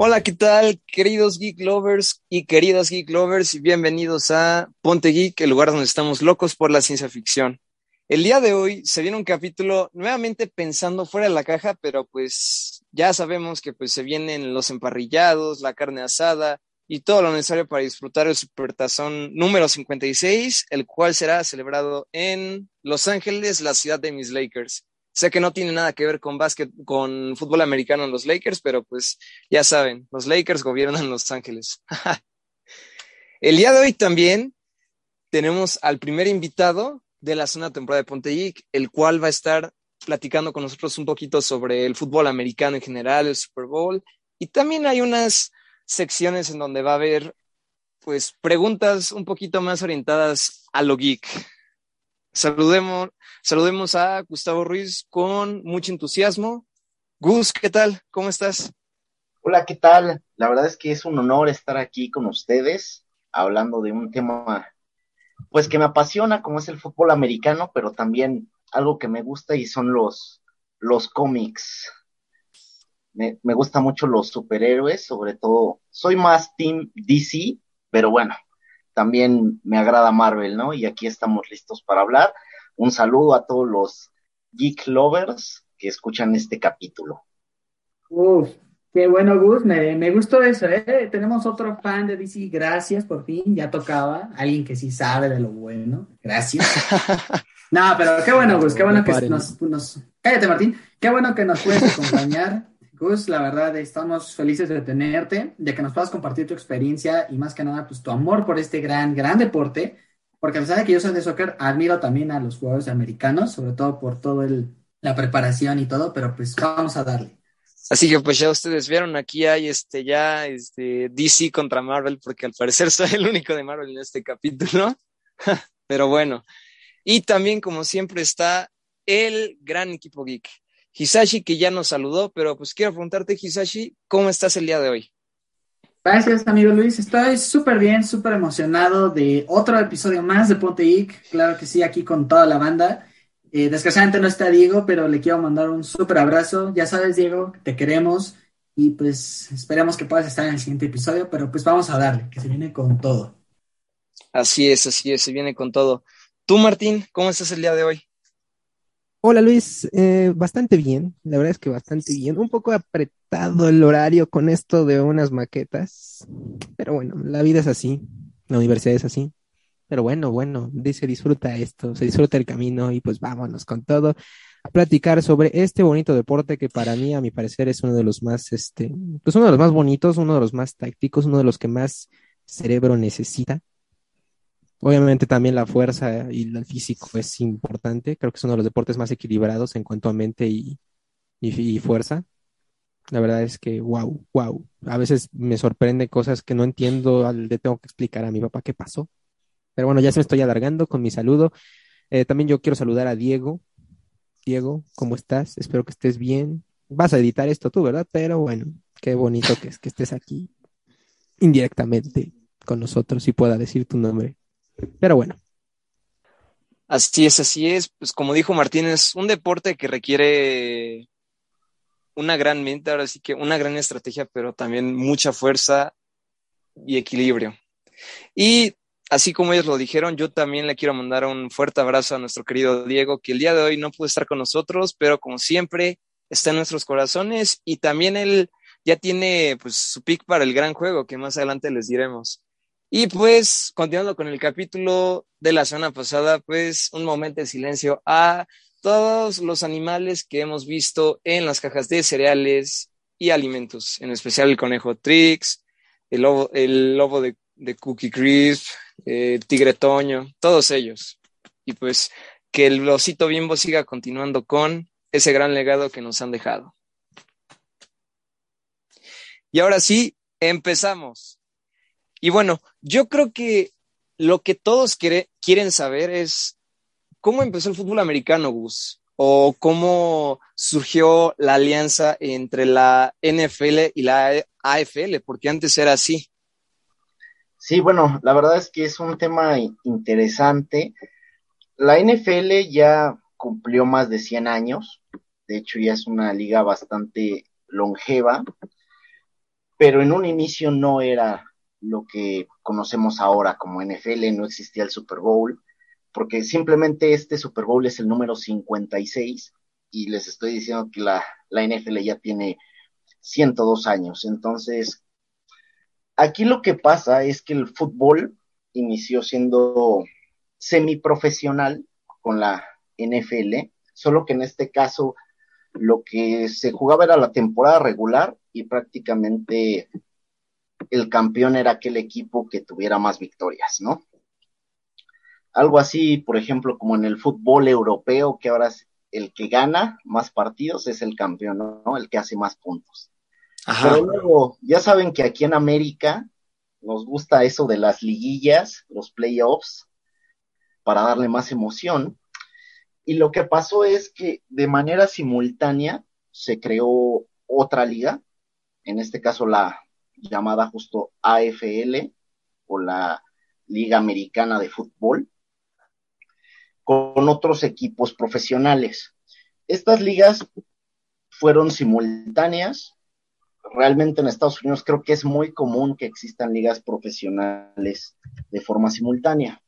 Hola, ¿qué tal, queridos geek lovers y queridas geek lovers? Bienvenidos a Ponte Geek, el lugar donde estamos locos por la ciencia ficción. El día de hoy se viene un capítulo nuevamente pensando fuera de la caja, pero pues ya sabemos que pues se vienen los emparrillados, la carne asada y todo lo necesario para disfrutar el Supertazón número 56, el cual será celebrado en Los Ángeles, la ciudad de mis Lakers. Sé que no tiene nada que ver con básquet, con fútbol americano en los Lakers, pero pues ya saben, los Lakers gobiernan Los Ángeles. El día de hoy también tenemos al primer invitado de la zona temporada de el cual va a estar platicando con nosotros un poquito sobre el fútbol americano en general, el Super Bowl, y también hay unas secciones en donde va a haber pues preguntas un poquito más orientadas a lo geek. Saludemos, saludemos a Gustavo Ruiz con mucho entusiasmo. Gus, ¿qué tal? ¿Cómo estás? Hola, ¿qué tal? La verdad es que es un honor estar aquí con ustedes hablando de un tema pues que me apasiona como es el fútbol americano, pero también algo que me gusta y son los los cómics. Me, me gustan mucho los superhéroes, sobre todo soy más team DC, pero bueno, también me agrada Marvel, ¿no? Y aquí estamos listos para hablar. Un saludo a todos los geek lovers que escuchan este capítulo. Uf, qué bueno, Gus, me, me gustó eso, ¿eh? Tenemos otro fan de DC, gracias, por fin, ya tocaba, alguien que sí sabe de lo bueno, gracias. no, pero qué bueno, Gus, qué bueno que nos, nos... Cállate, Martín, qué bueno que nos puedes acompañar. Gus, la verdad, estamos felices de tenerte, de que nos puedas compartir tu experiencia y más que nada, pues tu amor por este gran, gran deporte, porque a pesar de que yo soy de soccer, admiro también a los jugadores americanos, sobre todo por todo el, la preparación y todo, pero pues vamos a darle. Así que pues ya ustedes vieron, aquí hay este ya este DC contra Marvel, porque al parecer soy el único de Marvel en este capítulo, pero bueno. Y también, como siempre, está el gran equipo geek. Hisashi, que ya nos saludó, pero pues quiero preguntarte, Hisashi, ¿cómo estás el día de hoy? Gracias, amigo Luis. Estoy súper bien, súper emocionado de otro episodio más de Ponte Geek. Claro que sí, aquí con toda la banda. Eh, desgraciadamente no está Diego, pero le quiero mandar un súper abrazo. Ya sabes, Diego, te queremos y pues esperamos que puedas estar en el siguiente episodio, pero pues vamos a darle, que se viene con todo. Así es, así es, se viene con todo. Tú, Martín, ¿cómo estás el día de hoy? Hola Luis, eh, bastante bien, la verdad es que bastante bien, un poco apretado el horario con esto de unas maquetas, pero bueno, la vida es así, la universidad es así, pero bueno, bueno, dice disfruta esto, se disfruta el camino y pues vámonos con todo a platicar sobre este bonito deporte que para mí, a mi parecer, es uno de los más, este, pues uno de los más bonitos, uno de los más tácticos, uno de los que más cerebro necesita Obviamente también la fuerza y el físico es importante. Creo que es uno de los deportes más equilibrados en cuanto a mente y, y, fuerza. La verdad es que, wow, wow. A veces me sorprende cosas que no entiendo, le tengo que explicar a mi papá qué pasó. Pero bueno, ya se me estoy alargando con mi saludo. Eh, también yo quiero saludar a Diego. Diego, ¿cómo estás? Espero que estés bien. Vas a editar esto tú, ¿verdad? Pero bueno, qué bonito que es que estés aquí indirectamente con nosotros y pueda decir tu nombre. Pero bueno. Así es, así es. Pues como dijo Martínez, un deporte que requiere una gran mente, ahora sí que una gran estrategia, pero también mucha fuerza y equilibrio. Y así como ellos lo dijeron, yo también le quiero mandar un fuerte abrazo a nuestro querido Diego, que el día de hoy no pudo estar con nosotros, pero como siempre está en nuestros corazones y también él ya tiene pues su pick para el gran juego que más adelante les diremos. Y pues, continuando con el capítulo de la semana pasada, pues un momento de silencio a todos los animales que hemos visto en las cajas de cereales y alimentos, en especial el conejo Trix, el lobo, el lobo de, Cookie Crisp, el tigre Toño, todos ellos. Y pues que el osito bimbo siga continuando con ese gran legado que nos han dejado. Y ahora sí, empezamos. Y bueno, yo creo que lo que todos quieren saber es cómo empezó el fútbol americano, Gus, o cómo surgió la alianza entre la NFL y la AFL, porque antes era así. Sí, bueno, la verdad es que es un tema interesante. La NFL ya cumplió más de 100 años, de hecho ya es una liga bastante longeva, pero en un inicio no era lo que conocemos ahora como NFL, no existía el Super Bowl, porque simplemente este Super Bowl es el número 56 y les estoy diciendo que la, la NFL ya tiene 102 años. Entonces, aquí lo que pasa es que el fútbol inició siendo semiprofesional con la NFL, solo que en este caso lo que se jugaba era la temporada regular y prácticamente el campeón era aquel equipo que tuviera más victorias, ¿no? Algo así, por ejemplo, como en el fútbol europeo, que ahora es el que gana más partidos es el campeón, ¿no? El que hace más puntos. Pero luego, ya saben que aquí en América nos gusta eso de las liguillas, los playoffs, para darle más emoción. Y lo que pasó es que de manera simultánea se creó otra liga, en este caso la llamada justo AFL o la Liga Americana de Fútbol, con otros equipos profesionales. Estas ligas fueron simultáneas. Realmente en Estados Unidos creo que es muy común que existan ligas profesionales de forma simultánea.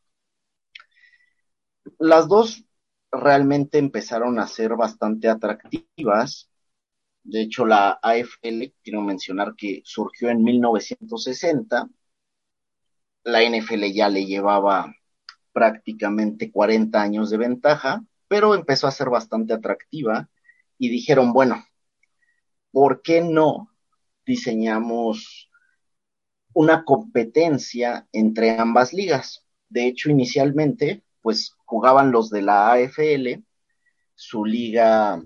Las dos realmente empezaron a ser bastante atractivas. De hecho, la AFL, quiero mencionar que surgió en 1960. La NFL ya le llevaba prácticamente 40 años de ventaja, pero empezó a ser bastante atractiva y dijeron, bueno, ¿por qué no diseñamos una competencia entre ambas ligas? De hecho, inicialmente, pues jugaban los de la AFL, su liga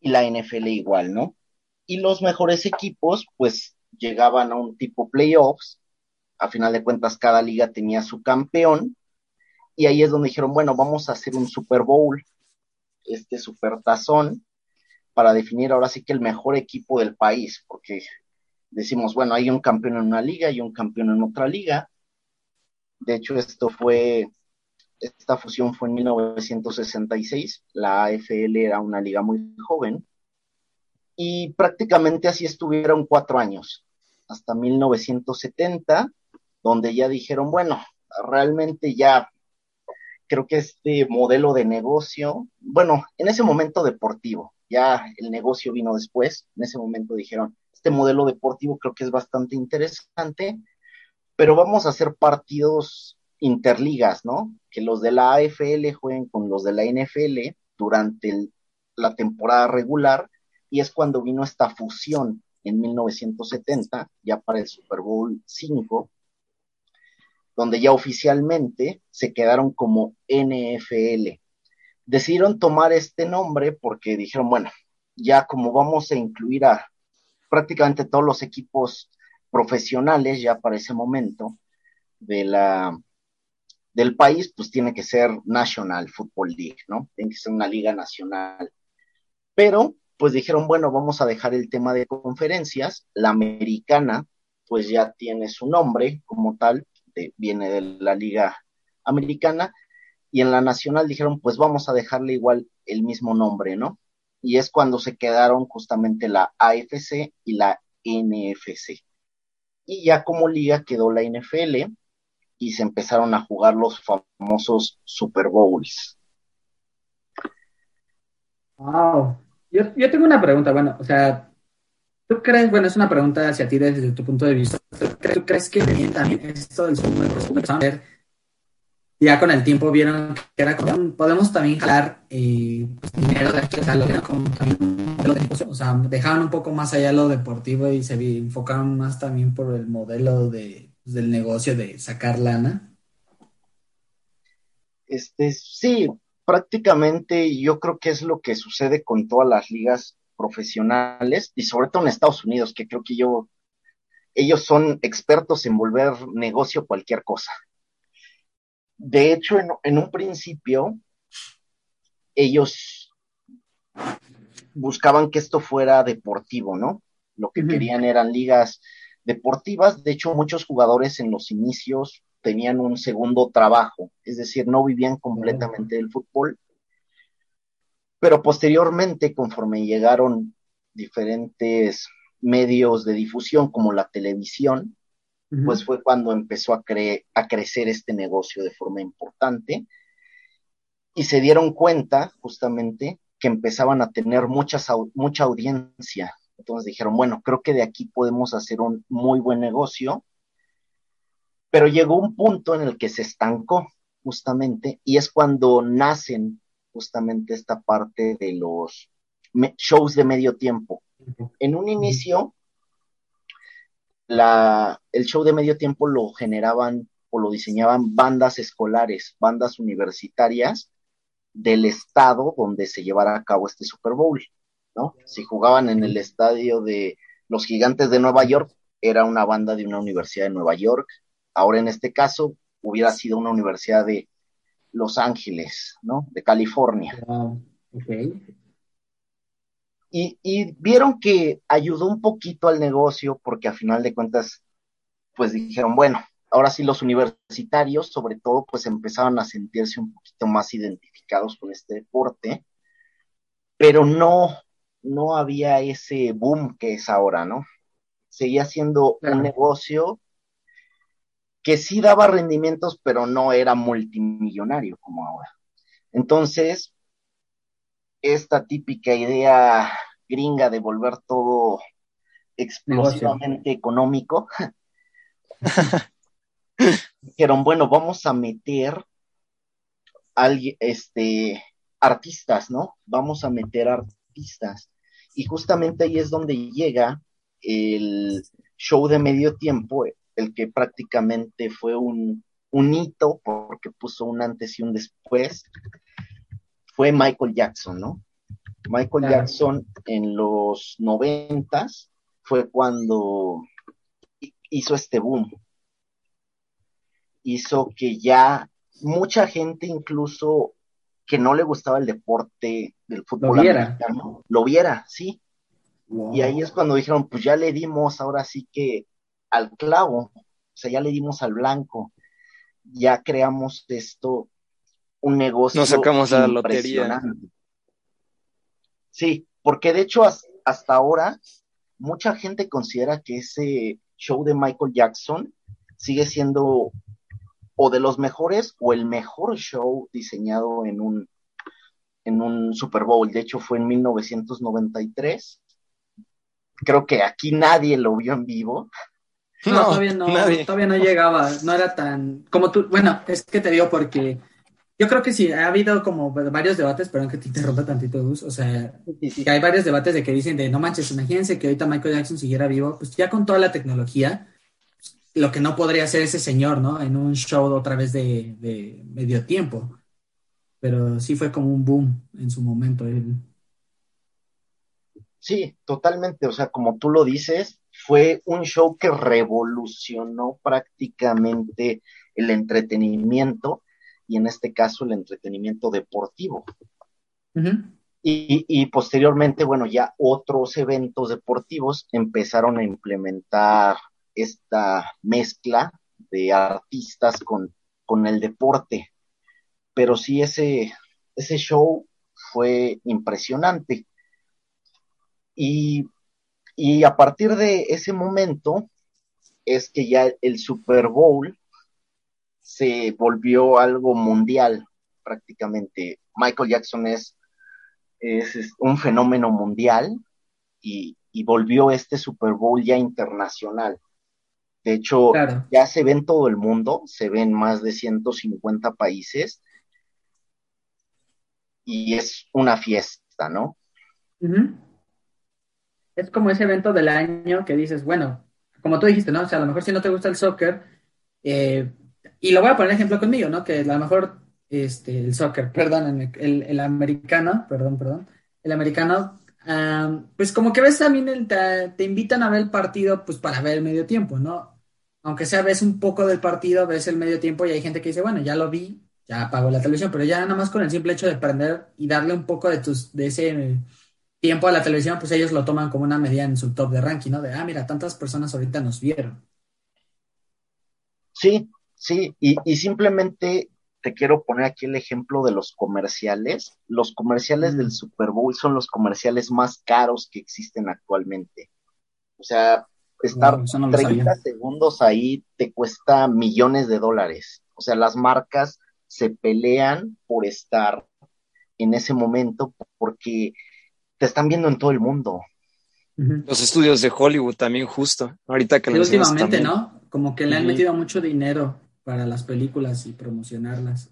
y la NFL igual, ¿no? Y los mejores equipos, pues llegaban a un tipo playoffs a final de cuentas cada liga tenía su campeón y ahí es donde dijeron, bueno, vamos a hacer un Super Bowl, este Super Tazón, para definir ahora sí que el mejor equipo del país, porque decimos, bueno, hay un campeón en una liga y un campeón en otra liga. De hecho, esto fue, esta fusión fue en 1966, la AFL era una liga muy joven, y prácticamente así estuvieron cuatro años, hasta 1970, donde ya dijeron, bueno, realmente ya creo que este modelo de negocio, bueno, en ese momento deportivo, ya el negocio vino después, en ese momento dijeron, este modelo deportivo creo que es bastante interesante, pero vamos a hacer partidos interligas, ¿no? Que los de la AFL jueguen con los de la NFL durante la temporada regular y es cuando vino esta fusión en 1970, ya para el Super Bowl 5, donde ya oficialmente se quedaron como NFL. Decidieron tomar este nombre porque dijeron, bueno, ya como vamos a incluir a prácticamente todos los equipos profesionales ya para ese momento de la del país, pues tiene que ser National Football League, ¿no? Tiene que ser una liga nacional. Pero, pues dijeron, bueno, vamos a dejar el tema de conferencias. La americana, pues ya tiene su nombre como tal, viene de la liga americana, y en la nacional dijeron, pues vamos a dejarle igual el mismo nombre, ¿no? Y es cuando se quedaron justamente la AFC y la NFC. Y ya como liga quedó la NFL y se empezaron a jugar los famosos Super Bowls. Wow. Yo, yo tengo una pregunta, bueno, o sea, ¿Tú crees, bueno, es una pregunta hacia ti desde tu punto de vista, ¿tú crees que también esto del ver ya con el tiempo vieron que era como, podemos también jalar eh, pues, dinero de este como también lo de, o sea, dejaron un poco más allá lo deportivo y se enfocaron más también por el modelo de, pues, del negocio de sacar lana? Este, sí, prácticamente yo creo que es lo que sucede con todas las ligas profesionales y sobre todo en Estados Unidos, que creo que yo, ellos son expertos en volver negocio cualquier cosa. De hecho, en, un principio, ellos buscaban que esto fuera deportivo, ¿no? Lo que querían eran ligas deportivas. De hecho, muchos jugadores en los inicios tenían un segundo trabajo, es decir, no vivían completamente del fútbol, pero posteriormente, conforme llegaron diferentes medios de difusión como la televisión, pues fue cuando empezó a, a crecer este negocio de forma importante y se dieron cuenta justamente que empezaban a tener muchas, mucha audiencia. Entonces dijeron, bueno, creo que de aquí podemos hacer un muy buen negocio, pero llegó un punto en el que se estancó justamente y es cuando nacen justamente esta parte de los shows de medio tiempo. En un inicio, la, el show de medio tiempo lo generaban o lo diseñaban bandas escolares, bandas universitarias del estado donde se llevara a cabo este Super Bowl, ¿no? Si jugaban en el estadio de los Gigantes de Nueva York, era una banda de una universidad de Nueva York. Ahora en este caso hubiera sido una universidad de Los Ángeles, ¿no? De California. Y, y, vieron que ayudó un poquito al negocio porque a final de cuentas, pues dijeron, bueno, ahora sí los universitarios, sobre todo, pues empezaron a sentirse un poquito más identificados con este deporte, pero no, no había ese boom que es ahora, ¿no? Seguía siendo un negocio que sí daba rendimientos, pero no era multimillonario como ahora. Entonces, esta típica idea gringa de volver todo explosivamente económico, dijeron, bueno, vamos a meter este, artistas, ¿no? Vamos a meter artistas. Y justamente ahí es donde llega el show de medio tiempo, el que prácticamente fue un, un hito porque puso un antes y un después, fue Michael Jackson, ¿no? Michael Jackson en los noventas fue cuando hizo este boom, hizo que ya mucha gente incluso que no le gustaba el deporte del fútbol lo viera, lo viera sí. Y ahí es cuando dijeron, pues ya le dimos ahora sí que al clavo, o sea, ya le dimos al blanco, ya creamos esto, un negocio. Nos sacamos a la lotería. Sí, porque de hecho hasta ahora mucha gente considera que ese show de Michael Jackson sigue siendo o de los mejores o el mejor show diseñado en un, en un Super Bowl. De hecho, fue en 1993. Creo que aquí nadie lo vio en vivo. No, todavía no, todavía no llegaba, no era tan, como tú, bueno, es que te digo porque yo creo que sí, ha habido como varios debates, perdón que te interrumpa tantito, Gus, o sea, que hay varios debates de que dicen de, no manches, imagínense que ahorita Michael Jackson siguiera vivo, pues ya con toda la tecnología, lo que no podría hacer ese señor, ¿no? En un show otra vez de, de medio tiempo. Pero sí fue como un boom en su momento. Él. Sí, totalmente. O sea, como tú lo dices, fue un show que revolucionó prácticamente el entretenimiento y en este caso el entretenimiento deportivo. y, y, posteriormente, bueno, ya otros eventos deportivos empezaron a implementar esta mezcla de artistas con, con el deporte. Pero sí, ese, ese show fue impresionante. Y, y a partir de ese momento es que ya el Super Bowl se volvió algo mundial prácticamente. Michael Jackson es, es, un fenómeno mundial y, y, volvió este Super Bowl ya internacional. De hecho, ya se ve en todo el mundo, se ve en más de 150 países y es una fiesta, ¿no? Es como ese evento del año que dices, bueno, como tú dijiste, ¿no? O sea, a lo mejor si no te gusta el soccer, eh, y lo voy a poner ejemplo conmigo, ¿no? Que a lo mejor este, el soccer, perdón, el, el americano, perdón, perdón, el americano pues como que ves también te, te, invitan a ver el partido pues para ver el medio tiempo, ¿no? Aunque sea ves un poco del partido, ves el medio tiempo y hay gente que dice, bueno, ya lo vi, ya apago la televisión, pero ya nada más con el simple hecho de prender y darle un poco de tus de ese tiempo a la televisión, pues ellos lo toman como una medida en su top de ranking, ¿no? De, ah, mira, tantas personas ahorita nos vieron. Sí, sí, y, y simplemente te quiero poner aquí el ejemplo de los comerciales. Los comerciales del Super Bowl son los comerciales más caros que existen actualmente. O sea, estar 30 segundos ahí te cuesta millones de dólares. O sea, las marcas se pelean por estar en ese momento porque te están viendo en todo el mundo. Los estudios de Hollywood también justo. Ahorita que lo últimamente, ¿no? Como que le han metido mucho dinero para las películas y promocionarlas.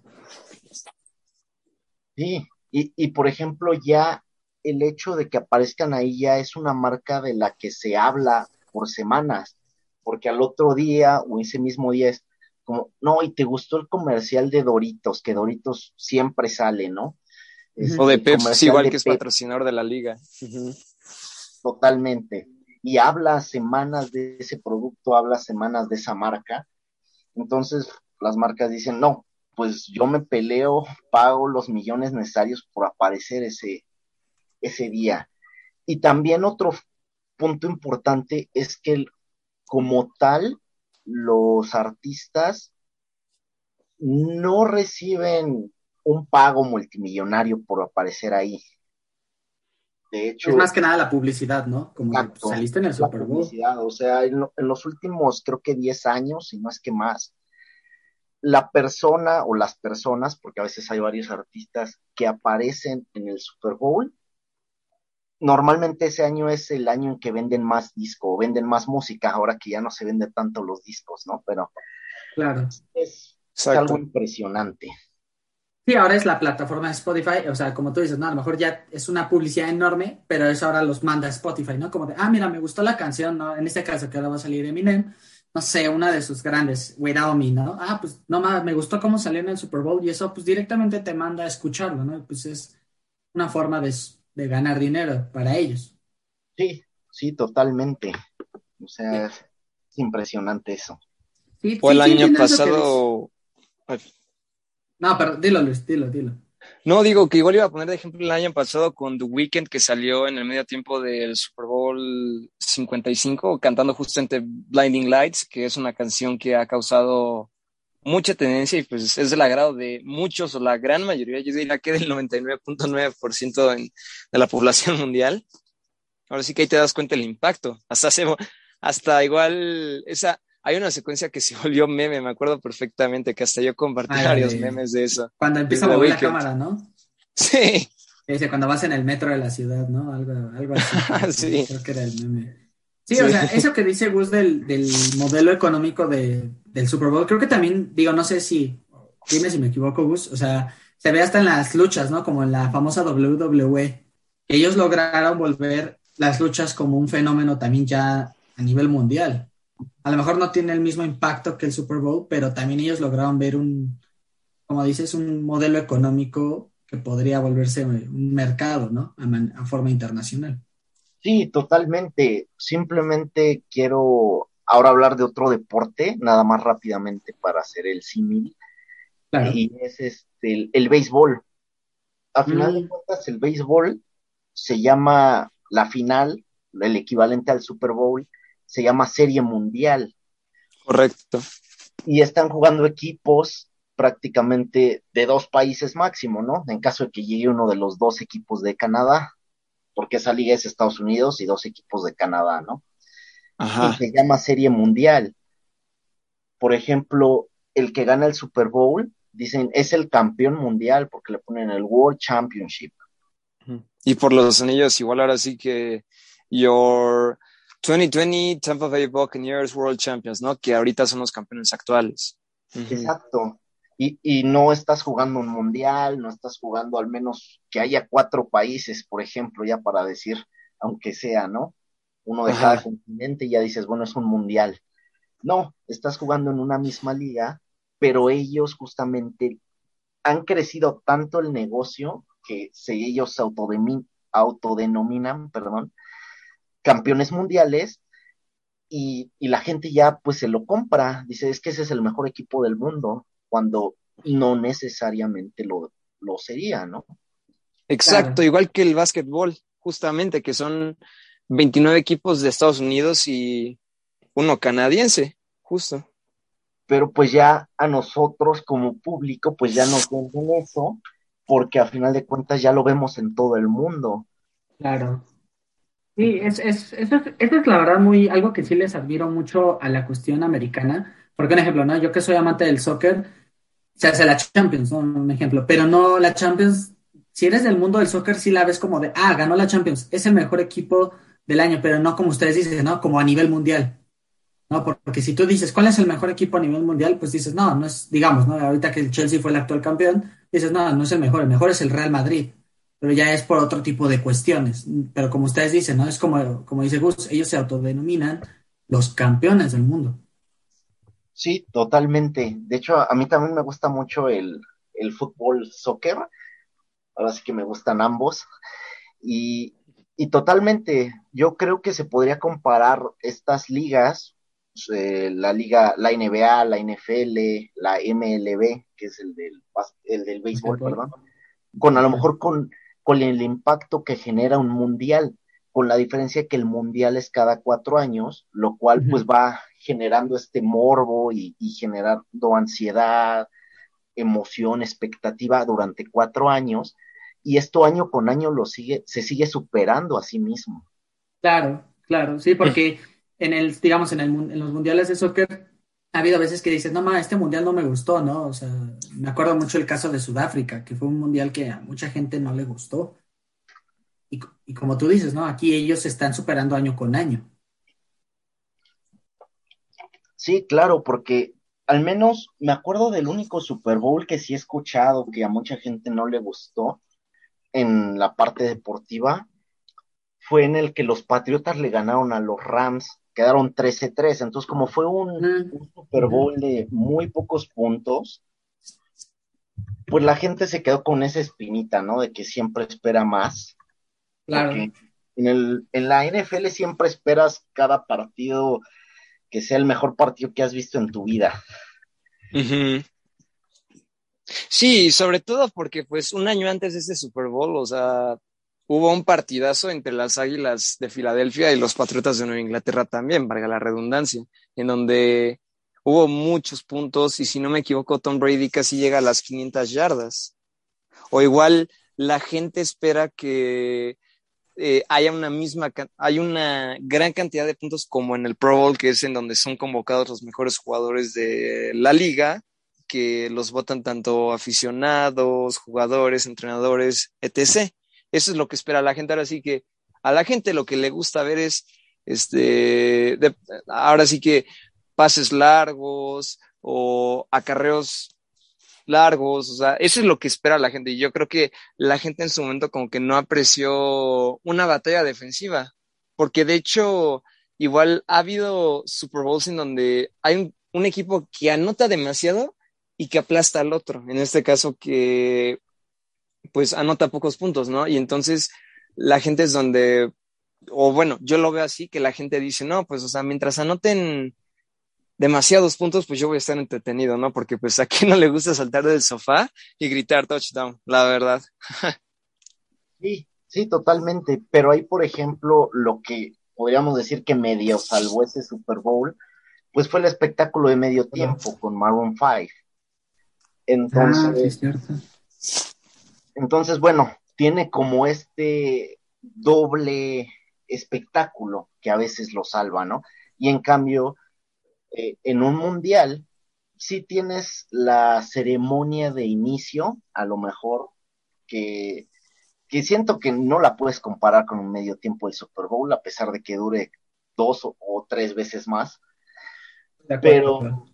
Sí, y, y por ejemplo ya el hecho de que aparezcan ahí ya es una marca de la que se habla por semanas, porque al otro día o ese mismo día es como, no, y te gustó el comercial de Doritos, que Doritos siempre sale, ¿no? o de Pepsi, igual que es patrocinador de la liga. Totalmente. Y habla semanas de ese producto, habla semanas de esa marca. Entonces las marcas dicen, no, pues yo me peleo, pago los millones necesarios por aparecer ese, ese día. Y también otro punto importante es que como tal, los artistas no reciben un pago multimillonario por aparecer ahí. De hecho, es más que nada la publicidad, ¿no? Como saliste en el Super Bowl. O sea, en, en, los últimos, creo que 10 años, si no es que más, la persona o las personas, porque a veces hay varios artistas que aparecen en el Super Bowl, normalmente ese año es el año en que venden más disco, venden más música, ahora que ya no se venden tanto los discos, ¿no? Pero claro. es, algo impresionante. Sí, ahora es la plataforma de Spotify, o sea, como tú dices, no, a lo mejor ya es una publicidad enorme, pero eso ahora los manda Spotify, ¿no? Como de, ah, mira, me gustó la canción, ¿no? En este caso que ahora va a salir Eminem, no sé, una de sus grandes, Without Me, ¿no? Ah, pues no más, me gustó cómo salió en el Super Bowl y eso pues directamente te manda a escucharlo, ¿no? Pues es una forma de, de ganar dinero para ellos. Sí, sí, totalmente. O sea, es impresionante eso. Sí, el año pasado... No, pero dilo, Luis, dilo, dilo. No, digo que igual iba a poner de ejemplo el año pasado con The Weeknd que salió en el medio tiempo del Super Bowl 55 cantando justamente Blinding Lights, que es una canción que ha causado mucha tendencia y pues es del agrado de muchos o la gran mayoría, yo diría que del 99.9% de la población mundial. Ahora sí que ahí te das cuenta el impacto. Hasta, hasta igual esa, hay una secuencia que se volvió meme, me acuerdo perfectamente, que hasta yo compartí varios memes de eso. Cuando empieza a mover la cámara, ¿no? Sí. Dice, cuando vas en el metro de la ciudad, ¿no? Algo, algo así. sí. Creo que era el meme. Sí, o sea, eso que dice Gus del, del modelo económico de, del Super Bowl, creo que también, digo, no sé si, dime si me equivoco, Gus, o sea, se ve hasta en las luchas, ¿no? Como en la famosa WWE. Ellos lograron volver las luchas como un fenómeno también ya a nivel mundial a lo mejor no tiene el mismo impacto que el Super Bowl, pero también ellos lograron ver un, como dices, un modelo económico que podría volverse un mercado, ¿no? A, forma internacional. Sí, totalmente. Simplemente quiero ahora hablar de otro deporte, nada más rápidamente para hacer el símil. Y es este, el, béisbol. A final de mm. cuentas, el béisbol se llama la final, el equivalente al Super Bowl, se llama Serie Mundial. Correcto. Y están jugando equipos prácticamente de dos países máximo, ¿no? En caso de que llegue uno de los dos equipos de Canadá, porque esa liga es Estados Unidos y dos equipos de Canadá, ¿no? Ajá. Y se llama Serie Mundial. Por ejemplo, el que gana el Super Bowl, dicen, es el campeón mundial porque le ponen el World Championship. Y por los anillos, igual ahora sí que your 2020 Tampa Bay Buccaneers World Champions, ¿no? Que ahorita son los campeones actuales. Exacto. Y, y, no estás jugando un mundial, no estás jugando al menos que haya cuatro países, por ejemplo, ya para decir, aunque sea, ¿no? Uno de cada continente y ya dices, bueno, es un mundial. No, estás jugando en una misma liga, pero ellos justamente han crecido tanto el negocio que se, ellos se autodenominan, perdón, campeones mundiales y, la gente ya pues se lo compra, dice es que ese es el mejor equipo del mundo, cuando no necesariamente lo, lo sería, ¿no? Exacto, igual que el básquetbol, justamente, que son 29 equipos de Estados Unidos y uno canadiense, justo. Pero pues ya a nosotros como público, pues ya nos venden eso, porque a final de cuentas ya lo vemos en todo el mundo. Claro. Sí, es, es, eso, es, eso es la verdad muy, algo que sí les admiro mucho a la cuestión americana. Porque, un ejemplo, ¿no? Yo que soy amante del soccer, se hace la Champions, ¿no? Un ejemplo. Pero no, la Champions, si eres del mundo del soccer, sí la ves como de, ah, ganó la Champions, es el mejor equipo del año, pero no como ustedes dicen, ¿no? Como a nivel mundial. ¿no? Porque si tú dices, ¿cuál es el mejor equipo a nivel mundial? Pues dices, no, no es, digamos, ¿no? Ahorita que el Chelsea fue el actual campeón, dices, no, no es el mejor, el mejor es el Real Madrid, pero ya es por otro tipo de cuestiones. Pero como ustedes dicen, ¿no? Es como, como dice Gus, ellos se autodenominan los campeones del mundo. Sí, totalmente. De hecho, a mí también me gusta mucho el, el fútbol soccer. Ahora sí que me gustan ambos. Y, y totalmente, yo creo que se podría comparar estas ligas eh, la liga, la NBA, la NFL, la MLB, que es el del, el del béisbol, perdón, con a lo mejor con, con el impacto que genera un mundial, con la diferencia que el mundial es cada cuatro años, lo cual pues va generando este morbo y, y generando ansiedad, emoción, expectativa durante cuatro años, y esto año con año lo sigue, se sigue superando a sí mismo. Claro, claro, sí, porque en el, digamos, en, el, en los mundiales de soccer, ha habido veces que dices, no, ma, este mundial no me gustó, ¿no? O sea, me acuerdo mucho el caso de Sudáfrica, que fue un mundial que a mucha gente no le gustó. Y, y como tú dices, ¿no? Aquí ellos se están superando año con año. Sí, claro, porque al menos me acuerdo del único Super Bowl que sí he escuchado que a mucha gente no le gustó en la parte deportiva, fue en el que los Patriotas le ganaron a los Rams quedaron 13-3. Entonces, como fue un, Super Bowl de muy pocos puntos, pues la gente se quedó con esa espinita, ¿no? De que siempre espera más. Claro. En, el, en la NFL siempre esperas cada partido que sea el mejor partido que has visto en tu vida. Sí, sobre todo porque pues un año antes de ese Super Bowl, o sea, hubo un partidazo entre las Águilas de Filadelfia y los Patriotas de Nueva Inglaterra también, valga la redundancia, en donde hubo muchos puntos y si no me equivoco, Tom Brady casi llega a las 500 yardas. O igual la gente espera que eh, haya una misma, hay una gran cantidad de puntos como en el Pro Bowl, que es en donde son convocados los mejores jugadores de la liga, que los votan tanto aficionados, jugadores, entrenadores, etc. Eso es lo que espera la gente. Ahora sí que a la gente lo que le gusta ver es, este, ahora sí que pases largos o acarreos largos, o sea, eso es lo que espera la gente. Y yo creo que la gente en su momento como que no apreció una batalla defensiva, porque de hecho, igual ha habido Super Bowls en donde hay un, un equipo que anota demasiado y que aplasta al otro. En este caso que pues anota pocos puntos, ¿no? Y entonces la gente es donde, o bueno, yo lo veo así, que la gente dice, no, pues, o sea, mientras anoten demasiados puntos, pues yo voy a estar entretenido, ¿no? Porque pues a quién no le gusta saltar del sofá y gritar touchdown, la verdad. sí, sí, totalmente. Pero ahí, por ejemplo, lo que podríamos decir que medio salvó ese Super Bowl, pues fue el espectáculo de medio tiempo con Maroon 5. Entonces, ah, entonces, bueno, tiene como este doble espectáculo que a veces lo salva, ¿no? Y en cambio, eh, en un mundial, sí tienes la ceremonia de inicio, a lo mejor, que, que siento que no la puedes comparar con un medio tiempo del Super Bowl, a pesar de que dure dos o, o tres veces más. Pero,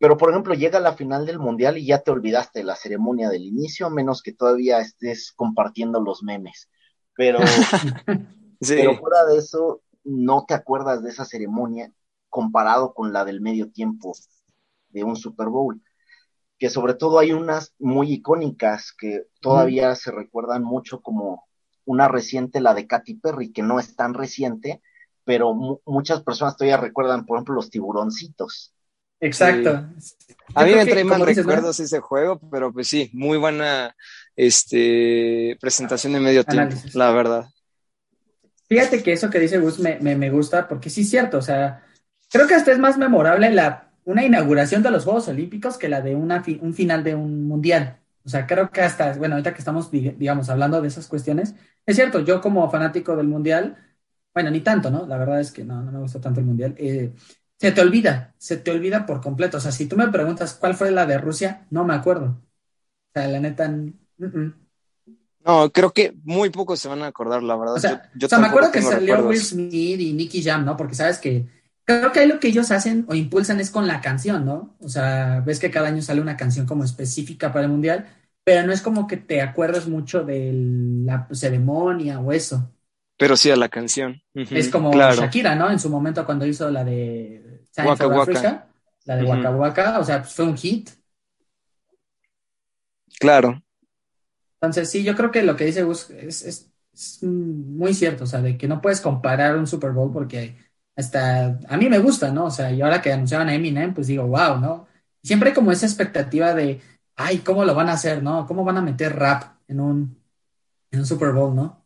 pero, por ejemplo, llega la final del mundial y ya te olvidaste de la ceremonia del inicio, a menos que todavía estés compartiendo los memes. Pero, pero fuera de eso, no te acuerdas de esa ceremonia comparado con la del medio tiempo de un Super Bowl. Que sobre todo hay unas muy icónicas que todavía se recuerdan mucho como una reciente, la de Katy Perry, que no es tan reciente, pero muchas personas todavía recuerdan, por ejemplo, los tiburoncitos Exacto. A mí me trae más recuerdos ese juego, pero pues sí, muy buena este, presentación de medio tiempo, la verdad. Fíjate que eso que dice Gus me, me, gusta porque sí es cierto, o sea, creo que hasta es más memorable la, una inauguración de los Juegos Olímpicos que la de una un final de un mundial. O sea, creo que hasta, bueno, ahorita que estamos, digamos, hablando de esas cuestiones, es cierto, yo como fanático del mundial, bueno, ni tanto, ¿no? La verdad es que no, no me gusta tanto el mundial. Eh, se te olvida, se te olvida por completo. O sea, si tú me preguntas cuál fue la de Rusia, no me acuerdo. O sea, la neta. No, creo que muy pocos se van a acordar, la verdad. O sea, o sea me acuerdo que salió Will Smith y Nicky Jam, ¿no? Porque sabes que creo que ahí lo que ellos hacen o impulsan es con la canción, ¿no? O sea, ves que cada año sale una canción como específica para el mundial, pero no es como que te acuerdas mucho de la ceremonia o eso. Pero sí a la canción. Es como Shakira, ¿no? En su momento cuando hizo la de Waka Waka. la de Waka Waka, o sea, pues fue un hit. Claro. Entonces, sí, yo creo que lo que dice Gus es, muy cierto, o sea, de que no puedes comparar un Super Bowl porque hasta a mí me gusta, ¿no? O sea, y ahora que anunciaban a Eminem, pues digo, wow, ¿no? Siempre hay como esa expectativa de, ay, ¿cómo lo van a hacer, no? ¿Cómo van a meter rap en un, en un Super Bowl, no?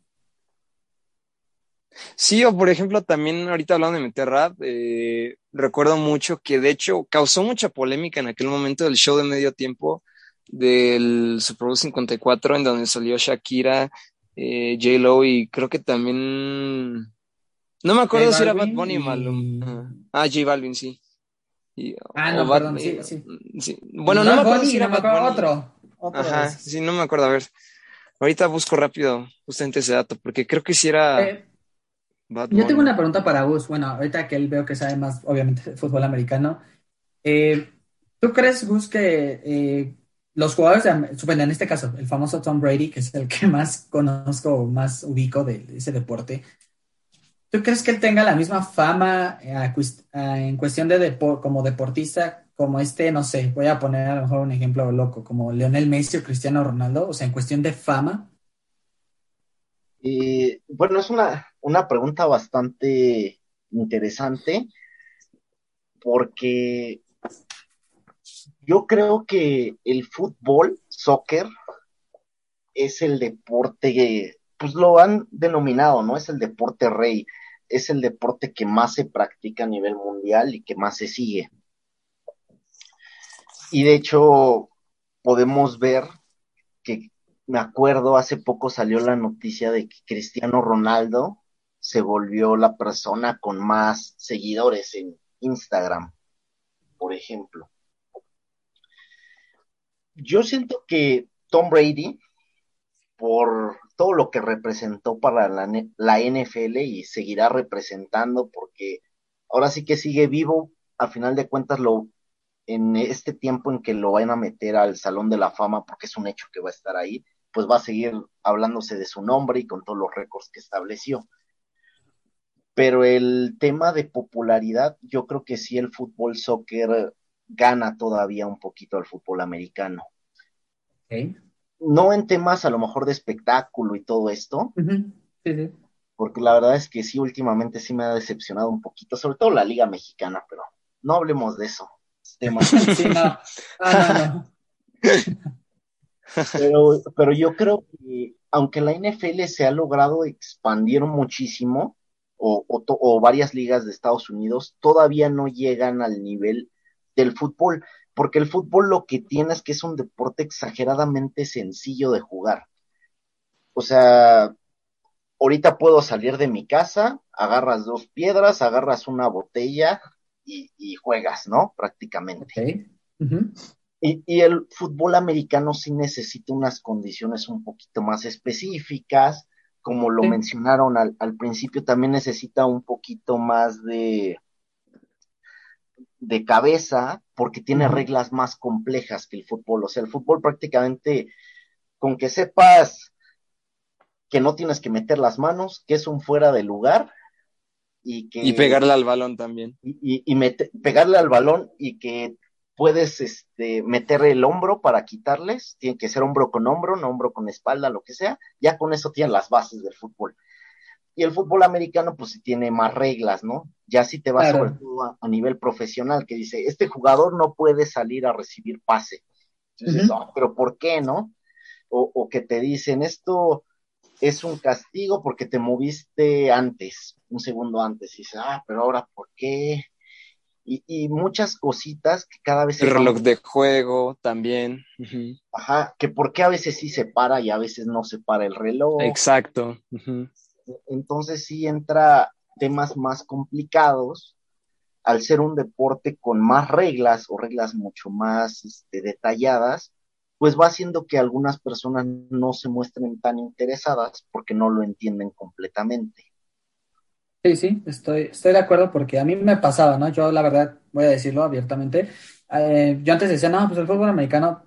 Sí, o por ejemplo, también ahorita hablando de meter rap, eh, recuerdo mucho que de hecho causó mucha polémica en aquel momento del show de medio tiempo del Super Bowl 54, en donde salió Shakira, eh, J-Lo y creo que también. No me acuerdo si era Bad Bunny o Malum. Ah, J Balvin, sí. ah, no, perdón, sí, sí. Bueno, no, me acuerdo si era Bad Bunny. Otro, Ajá, sí, no me acuerdo. A ver, ahorita busco rápido justamente ese dato, porque creo que si era. Eh, yo tengo una pregunta para Gus. Bueno, ahorita que él veo que sabe más, obviamente, fútbol americano. Eh, ¿Tú crees, Gus, que eh, los jugadores, de, en este caso, el famoso Tom Brady, que es el que más conozco, más ubico de, ese deporte, ¿tú crees que él tenga la misma fama eh, en cuestión de como deportista como este, no sé, voy a poner a lo mejor un ejemplo loco, como Leonel Messi o Cristiano Ronaldo, o sea, en cuestión de fama? Y, bueno, es una, una pregunta bastante interesante porque yo creo que el fútbol, soccer, es el deporte, pues lo han denominado, ¿no? Es el deporte rey, es el deporte que más se practica a nivel mundial y que más se sigue. Y de hecho, podemos ver me acuerdo, hace poco salió la noticia de que Cristiano Ronaldo se volvió la persona con más seguidores en Instagram, por ejemplo. Yo siento que Tom Brady, por todo lo que representó para la, NFL y seguirá representando, porque ahora sí que sigue vivo, a final de cuentas, lo, en este tiempo en que lo van a meter al Salón de la Fama, porque es un hecho que va a estar ahí, pues va a seguir hablándose de su nombre y con todos los récords que estableció. Pero el tema de popularidad, yo creo que sí el fútbol soccer gana todavía un poquito al fútbol americano. No en temas a lo mejor de espectáculo y todo esto, porque la verdad es que sí, últimamente sí me ha decepcionado un poquito, sobre todo la Liga Mexicana, pero no hablemos de eso. pero, pero yo creo que aunque la NFL se ha logrado expandir muchísimo, o, varias ligas de Estados Unidos, todavía no llegan al nivel del fútbol, porque el fútbol lo que tiene es que es un deporte exageradamente sencillo de jugar. O sea, ahorita puedo salir de mi casa, agarras dos piedras, agarras una botella y, juegas, ¿no? Prácticamente. Y, el fútbol americano sí necesita unas condiciones un poquito más específicas, como lo mencionaron al, al, principio, también necesita un poquito más de, de cabeza porque tiene reglas más complejas que el fútbol. O sea, el fútbol prácticamente, con que sepas que no tienes que meter las manos, que es un fuera de lugar y que... Y pegarle al balón también. Y, y, pegarle al balón y que puedes este, meter el hombro para quitarles, tiene que ser hombro con hombro, no hombro con espalda, lo que sea, ya con eso tienen las bases del fútbol. Y el fútbol americano, pues sí tiene más reglas, ¿no? Ya si te vas sobre todo a, nivel profesional, que dice, este jugador no puede salir a recibir pase. Entonces, no, pero ¿por qué, no? O, que te dicen, esto es un castigo porque te moviste antes, un segundo antes. Y dices, ah, pero ahora, ¿por qué? Y, muchas cositas que cada vez... El reloj de juego también. Ajá, que por qué a veces sí se para y a veces no se para el reloj. Exacto. Entonces sí entra temas más complicados al ser un deporte con más reglas o reglas mucho más este, detalladas, pues va haciendo que algunas personas no se muestren tan interesadas porque no lo entienden completamente. Sí, sí, estoy, estoy de acuerdo porque a mí me pasaba, ¿no? Yo la verdad, voy a decirlo abiertamente, eh, yo antes decía, no, pues el fútbol americano,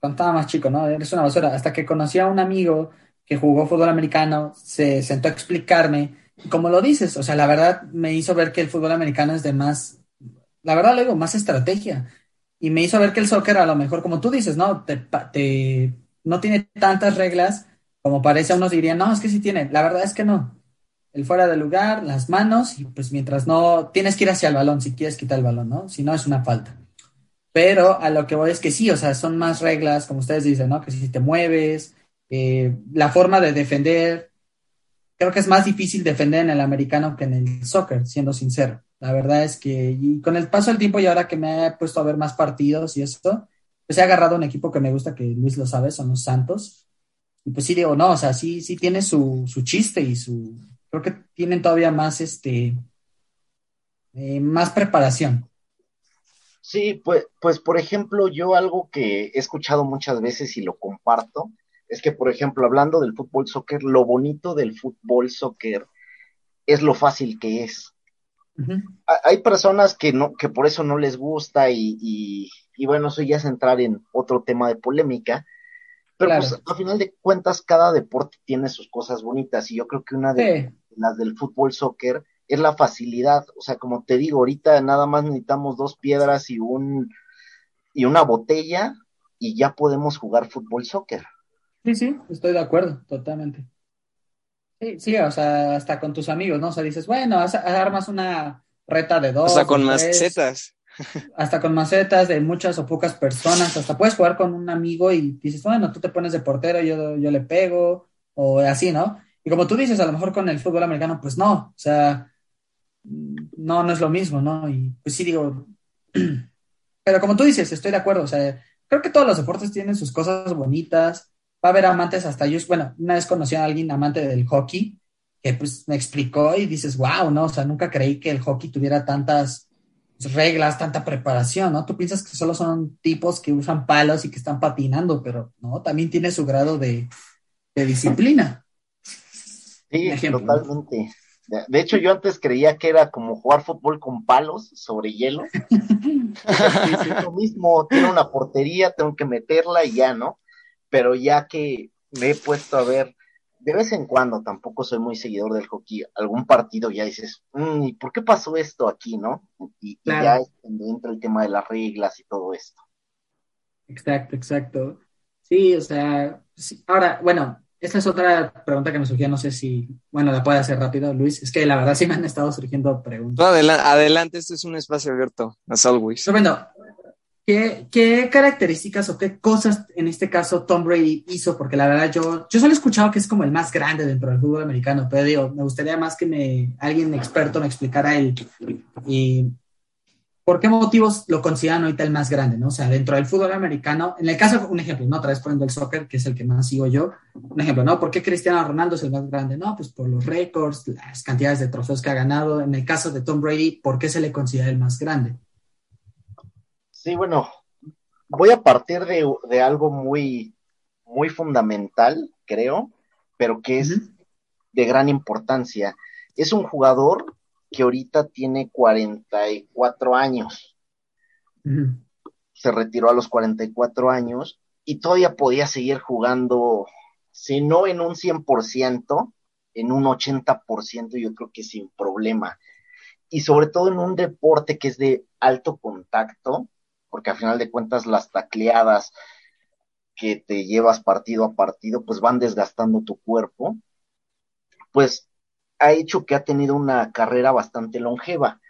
cuando estaba más chico, ¿no? Eres una basura, hasta que conocí a un amigo que jugó fútbol americano, se sentó a explicarme, como lo dices, o sea, la verdad me hizo ver que el fútbol americano es de más, la verdad lo digo, más estrategia. Y me hizo ver que el soccer, a lo mejor, como tú dices, ¿no? Te, te, no tiene tantas reglas como parece, a unos dirían, no, es que sí tiene. La verdad es que no. El fuera de lugar, las manos, y pues mientras no, tienes que ir hacia el balón si quieres quitar el balón, ¿no? Si no, es una falta. Pero a lo que voy es que sí, o sea, son más reglas, como ustedes dicen, ¿no? Que si te mueves, eh, la forma de defender, creo que es más difícil defender en el americano que en el soccer, siendo sincero. La verdad es que y con el paso del tiempo y ahora que me he puesto a ver más partidos y esto, pues he agarrado un equipo que me gusta, que Luis lo sabe, son los Santos. Y pues sí digo, no, o sea, sí, sí tiene su, su chiste y su, creo que tienen todavía más, este, eh, más preparación. Sí, pues, pues por ejemplo, yo algo que he escuchado muchas veces y lo comparto, es que, por ejemplo, hablando del fútbol soccer, lo bonito del fútbol soccer es lo fácil que es. Hay personas que no, que por eso no les gusta, y, y, bueno, eso ya es entrar en otro tema de polémica. Pero pues a final de cuentas, cada deporte tiene sus cosas bonitas, y yo creo que una de las del fútbol soccer es la facilidad. O sea, como te digo, ahorita nada más necesitamos dos piedras y un y una botella, y ya podemos jugar fútbol soccer. Sí, sí, estoy de acuerdo, totalmente. Sí, sí, o sea, hasta con tus amigos, ¿no? O sea, dices, bueno, armas una reta de dos. Hasta con macetas. Hasta con macetas de muchas o pocas personas. Hasta puedes jugar con un amigo y dices, bueno, tú te pones de portero, yo, yo le pego, o así, ¿no? Y como tú dices, a lo mejor con el fútbol americano, pues no, o sea, no, no es lo mismo, ¿no? Y pues sí digo, pero como tú dices, estoy de acuerdo, o sea, creo que todos los deportes tienen sus cosas bonitas, va a haber amantes hasta yo, bueno, una vez conocí a alguien amante del hockey que pues me explicó y dices, wow, ¿no? O sea, nunca creí que el hockey tuviera tantas reglas, tanta preparación, ¿no? Tú piensas que solo son tipos que usan palos y que están patinando, pero no, también tiene su grado de, disciplina. Sí, totalmente. De hecho, yo antes creía que era como jugar fútbol con palos sobre hielo. es lo mismo, tiene una portería, tengo que meterla y ya, ¿no? pero ya que me he puesto a ver de vez en cuando, tampoco soy muy seguidor del hockey, algún partido ya dices, mm, ¿y por qué pasó esto aquí, no? Y, ya entra el tema de las reglas y todo esto. Exacto, exacto. Sí, o sea, ahora, bueno, esta es otra pregunta que me surgió, no sé si, bueno, la puede hacer rápido, Luis. Es que la verdad sí me han estado surgiendo preguntas. adelante, adelante, este es un espacio abierto, as always. Bueno, ¿Qué, características o qué cosas en este caso Tom Brady hizo? Porque la verdad yo, yo solo he escuchado que es como el más grande dentro del fútbol americano, pero digo, me gustaría más que me, alguien experto me explicara el, y por qué motivos lo consideran ahorita el más grande, ¿no? O sea, dentro del fútbol americano, en el caso, un ejemplo, ¿no? Otra vez poniendo el soccer, que es el que más sigo yo, un ejemplo, ¿no? ¿Por qué Cristiano Ronaldo es el más grande? No, pues por los récords, las cantidades de trofeos que ha ganado. En el caso de Tom Brady, ¿por qué se le considera el más grande? Sí, bueno, voy a partir de, algo muy, muy fundamental, creo, pero que es de gran importancia. Es un jugador que ahorita tiene 44 años. Se retiró a los 44 años y todavía podía seguir jugando, si no en un 100%, en un 80%, yo creo que sin problema. Y sobre todo en un deporte que es de alto contacto, porque al final de cuentas las tacleadas que te llevas partido a partido, pues van desgastando tu cuerpo, pues ha hecho que ha tenido una carrera bastante longeva.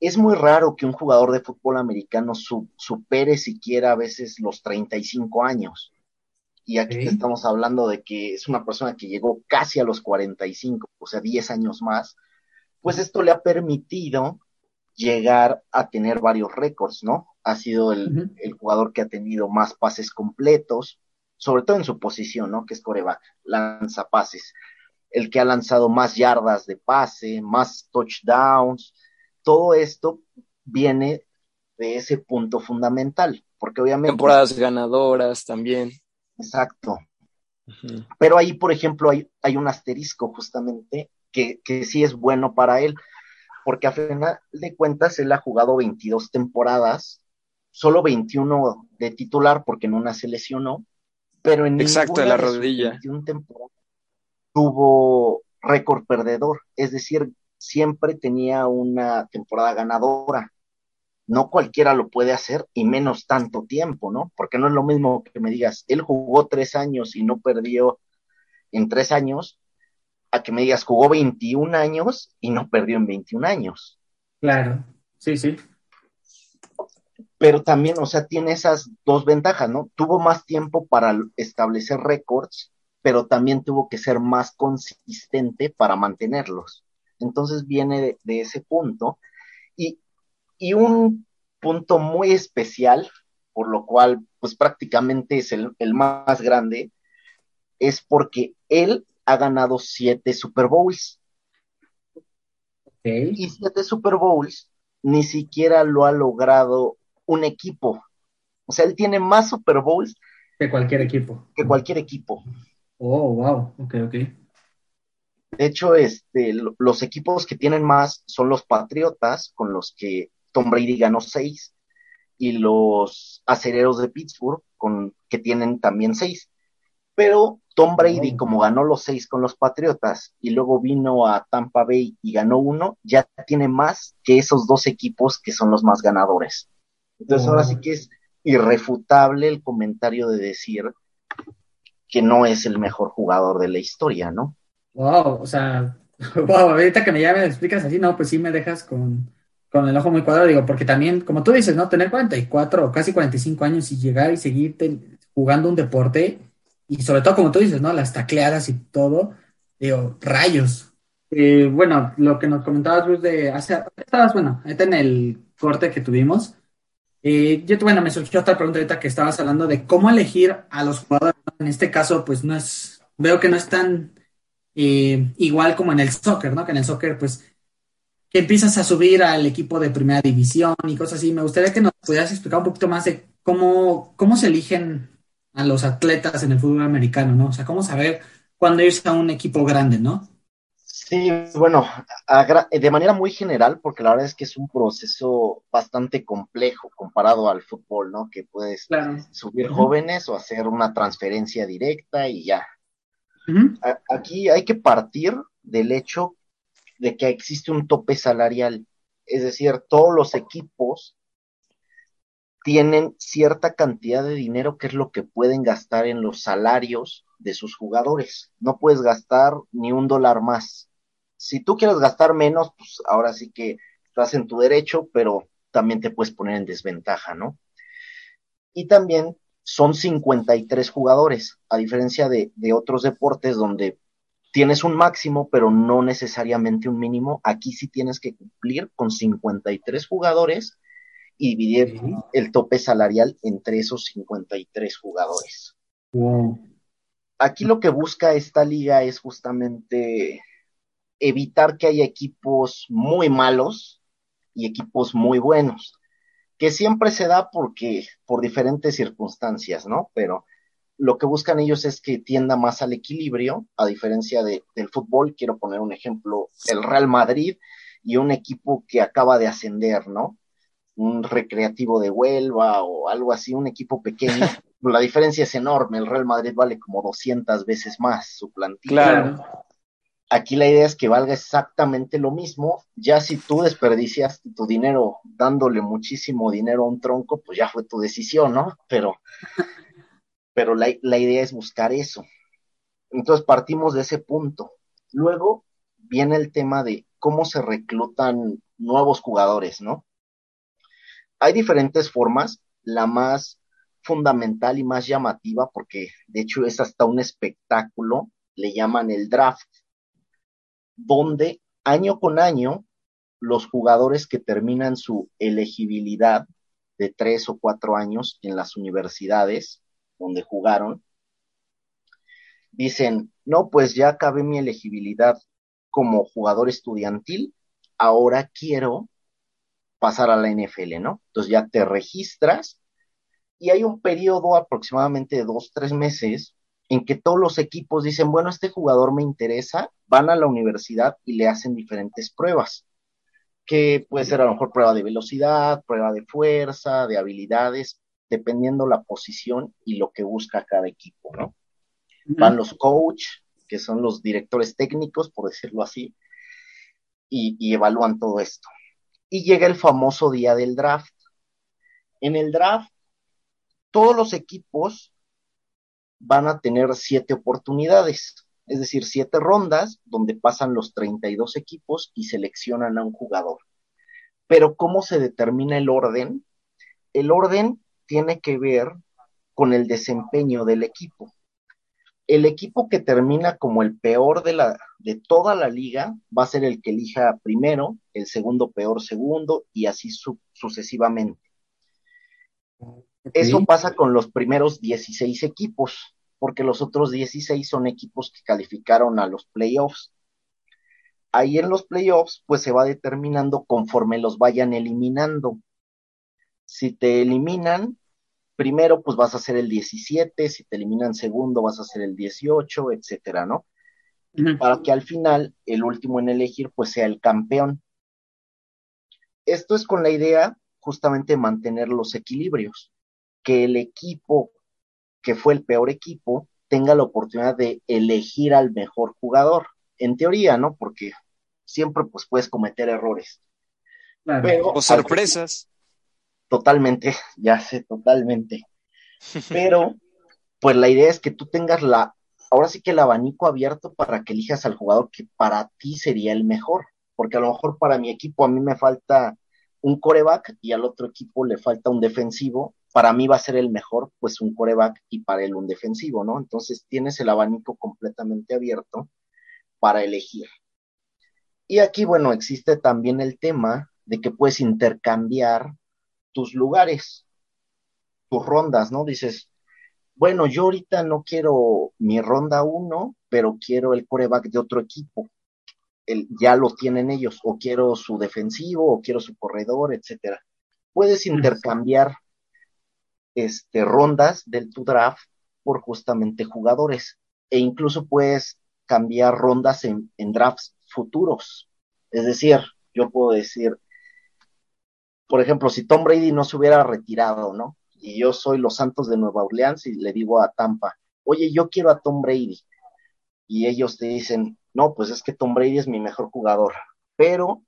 Es muy raro que un jugador de fútbol americano supere siquiera a veces los 35 años. Y aquí estamos hablando de que es una persona que llegó casi a los 45, o sea, 10 años más. Pues esto le ha permitido llegar a tener varios récords, ¿no? Ha sido el, jugador que ha tenido más pases completos, sobre todo en su posición, ¿no? Que es coreback, lanza pases. el que ha lanzado más yardas de pase, más touchdowns. Todo esto viene de ese punto fundamental, porque obviamente... Temporadas ganadoras también. Exacto. Pero ahí, por ejemplo, hay, hay un asterisco justamente que, que, sí es bueno para él, porque a final de cuentas él ha jugado 22 temporadas, solo 21 de titular porque en una se lesionó, pero en Exacto, de la rodilla. 21 temporadas tuvo récord perdedor, es decir, siempre tenía una temporada ganadora no cualquiera lo puede hacer y menos tanto tiempo, ¿no? Porque no es lo mismo que me digas, él jugó tres años y no perdió en tres años, a que me digas, jugó 21 años y no perdió en 21 años. Claro, sí, sí. Pero también, o sea, tiene esas dos ventajas, ¿no? Tuvo más tiempo para establecer récords, pero también tuvo que ser más consistente para mantenerlos. Entonces viene de, de ese punto. Y y un punto muy especial, por lo cual pues prácticamente es el, más grande, es porque él ha ganado siete Super Bowls. Y siete Super Bowls ni siquiera lo ha logrado un equipo. O sea, él tiene más Super Bowls que cualquier equipo. Que cualquier equipo. Oh, wow. Ok, ok. De hecho, este, los equipos que tienen más son los Patriotas, con los que Tom Brady ganó seis y los acereros de Pittsburgh con, que tienen también seis. Pero Tom Brady, como ganó los seis con los Patriotas y luego vino a Tampa Bay y ganó uno, ya tiene más que esos dos equipos que son los más ganadores. Entonces ahora sí que es irrefutable el comentario de decir que no es el mejor jugador de la historia, ¿no? Wow, o sea, wow, ahorita que me ya me explicas así, no, pues sí me dejas con, con el ojo muy cuadrado, digo, porque también, como tú dices, ¿no? Tener 44 o casi 45 años y llegar y seguir jugando un deporte, y sobre todo, como tú dices, ¿no? Las tacleadas y todo, digo, rayos. Eh, bueno, lo que nos comentabas, Luis, de hace, estabas, bueno, ahorita en el corte que tuvimos, eh, yo, bueno, me surgió otra pregunta ahorita que estabas hablando de cómo elegir a los jugadores. En este caso, pues no es, veo que no es tan eh, igual como en el soccer, ¿no? Que en el soccer, pues que empiezas a subir al equipo de primera división y cosas así. Me gustaría que nos pudieras explicar un poquito más de cómo, cómo se eligen a los atletas en el fútbol americano, ¿no? O sea, cómo saber cuándo irse a un equipo grande, ¿no? Sí, bueno, de manera muy general, porque la verdad es que es un proceso bastante complejo comparado al fútbol, ¿no? Que puedes subir jóvenes o hacer una transferencia directa y ya. Aquí hay que partir del hecho de que existe un tope salarial. Es decir, todos los equipos tienen cierta cantidad de dinero que es lo que pueden gastar en los salarios de sus jugadores. No puedes gastar ni un dólar más. Si tú quieres gastar menos, pues ahora sí que estás en tu derecho, pero también te puedes poner en desventaja, ¿no? Y también son 53 jugadores, a diferencia de, de otros deportes donde tienes un máximo, pero no necesariamente un mínimo. Aquí sí tienes que cumplir con 53 jugadores y dividir el tope salarial entre esos 53 jugadores. Aquí lo que busca esta liga es justamente evitar que haya equipos muy malos y equipos muy buenos, que siempre se da porque por diferentes circunstancias, ¿no? Pero lo que buscan ellos es que tienda más al equilibrio, a diferencia de, del fútbol. Quiero poner un ejemplo, el Real Madrid y un equipo que acaba de ascender, ¿no? Un recreativo de Huelva o algo así, un equipo pequeño. La diferencia es enorme, el Real Madrid vale como 200 veces más su plantilla. Claro. Aquí la idea es que valga exactamente lo mismo. Ya si tú desperdicias tu dinero dándole muchísimo dinero a un tronco, pues ya fue tu decisión, ¿no? Pero pero la, idea es buscar eso. Entonces partimos de ese punto. Luego viene el tema de cómo se reclutan nuevos jugadores, ¿no? Hay diferentes formas, la más fundamental y más llamativa, porque de hecho es hasta un espectáculo, le llaman el draft, donde año con año los jugadores que terminan su elegibilidad de tres o cuatro años en las universidades donde jugaron, dicen, no, pues ya acabé mi elegibilidad como jugador estudiantil, ahora quiero pasar a la NFL, ¿no? Entonces ya te registras y hay un periodo aproximadamente de dos, tres meses en que todos los equipos dicen, bueno, este jugador me interesa, van a la universidad y le hacen diferentes pruebas, que puede ser a lo mejor prueba de velocidad, prueba de fuerza, de habilidades, dependiendo la posición y lo que busca cada equipo, ¿no? Van los coach, que son los directores técnicos, por decirlo así, y, y evalúan todo esto. Y llega el famoso día del draft. En el draft, todos los equipos van a tener siete oportunidades, es decir, siete rondas donde pasan los 32 equipos y seleccionan a un jugador. Pero ¿cómo se determina el orden? El orden tiene que ver con el desempeño del equipo. El equipo que termina como el peor de, la, de toda la liga va a ser el que elija primero, el segundo peor segundo y así su, sucesivamente. Eso pasa con los primeros 16 equipos, porque los otros 16 son equipos que calificaron a los playoffs. Ahí en los playoffs, pues se va determinando conforme los vayan eliminando. Si te eliminan, primero, pues vas a ser el 17, si te eliminan segundo, vas a ser el 18, etcétera, ¿no? Para que al final, el último en elegir, pues sea el campeón. Esto es con la idea justamente de mantener los equilibrios que el equipo que fue el peor equipo tenga la oportunidad de elegir al mejor jugador. En teoría, ¿no? Porque siempre pues puedes cometer errores. o sorpresas. Totalmente, ya sé, totalmente. Pero, pues la idea es que tú tengas la, ahora sí que el abanico abierto para que elijas al jugador que para ti sería el mejor. Porque a lo mejor para mi equipo a mí me falta un coreback y al otro equipo le falta un defensivo para mí va a ser el mejor, pues un coreback y para él un defensivo, ¿no? Entonces tienes el abanico completamente abierto para elegir. Y aquí, bueno, existe también el tema de que puedes intercambiar tus lugares, tus rondas, ¿no? Dices, bueno, yo ahorita no quiero mi ronda uno, pero quiero el coreback de otro equipo. El, ya lo tienen ellos, o quiero su defensivo, o quiero su corredor, etcétera. Puedes intercambiar este, rondas del tu draft por justamente jugadores. E incluso puedes cambiar rondas en, drafts futuros. Es decir, yo puedo decir, por ejemplo, si Tom Brady no se hubiera retirado, ¿no? Y yo soy los Santos de Nueva Orleans y le digo a Tampa, oye, yo quiero a Tom Brady. Y ellos te dicen, no, pues es que Tom Brady es mi mejor jugador. Pero,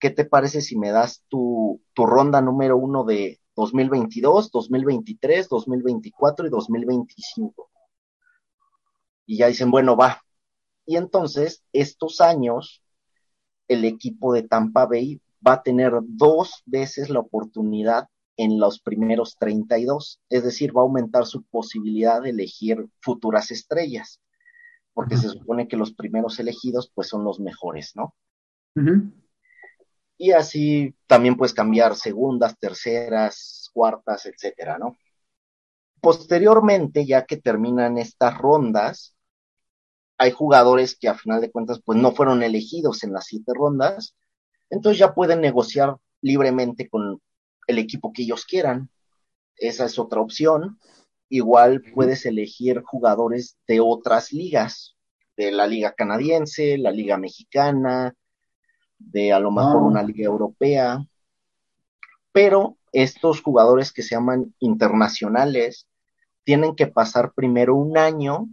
¿qué te parece si me das tu, tu ronda número uno de, 2022, 2023, 2024 y 2025. Y ya dicen, bueno, va. Y entonces, estos años, el equipo de Tampa Bay va a tener dos veces la oportunidad en los primeros 32, es decir, va a aumentar su posibilidad de elegir futuras estrellas, porque se supone que los primeros elegidos pues son los mejores, ¿no? Y así también puedes cambiar segundas, terceras, cuartas, etcétera, ¿no? Posteriormente, ya que terminan estas rondas, hay jugadores que a final de cuentas pues no fueron elegidos en las siete rondas, entonces ya pueden negociar libremente con el equipo que ellos quieran. Esa es otra opción. Igual puedes elegir jugadores de otras ligas, de la liga canadiense, la liga mexicana, de a lo mejor una liga europea, pero estos jugadores que se llaman internacionales tienen que pasar primero un año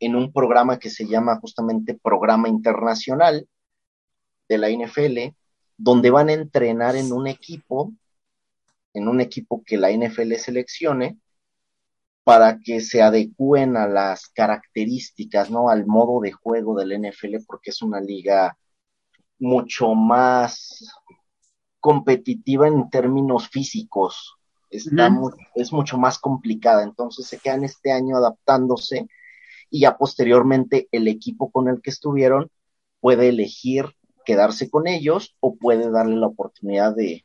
en un programa que se llama justamente Programa Internacional de la NFL, donde van a entrenar en un equipo, en un equipo que la NFL seleccione, para que se adecúen a las características, ¿no? Al modo de juego del NFL, porque es una liga mucho más competitiva en términos físicos. Está es mucho más complicada. Entonces se quedan este año adaptándose y ya posteriormente el equipo con el que estuvieron puede elegir quedarse con ellos o puede darle la oportunidad de,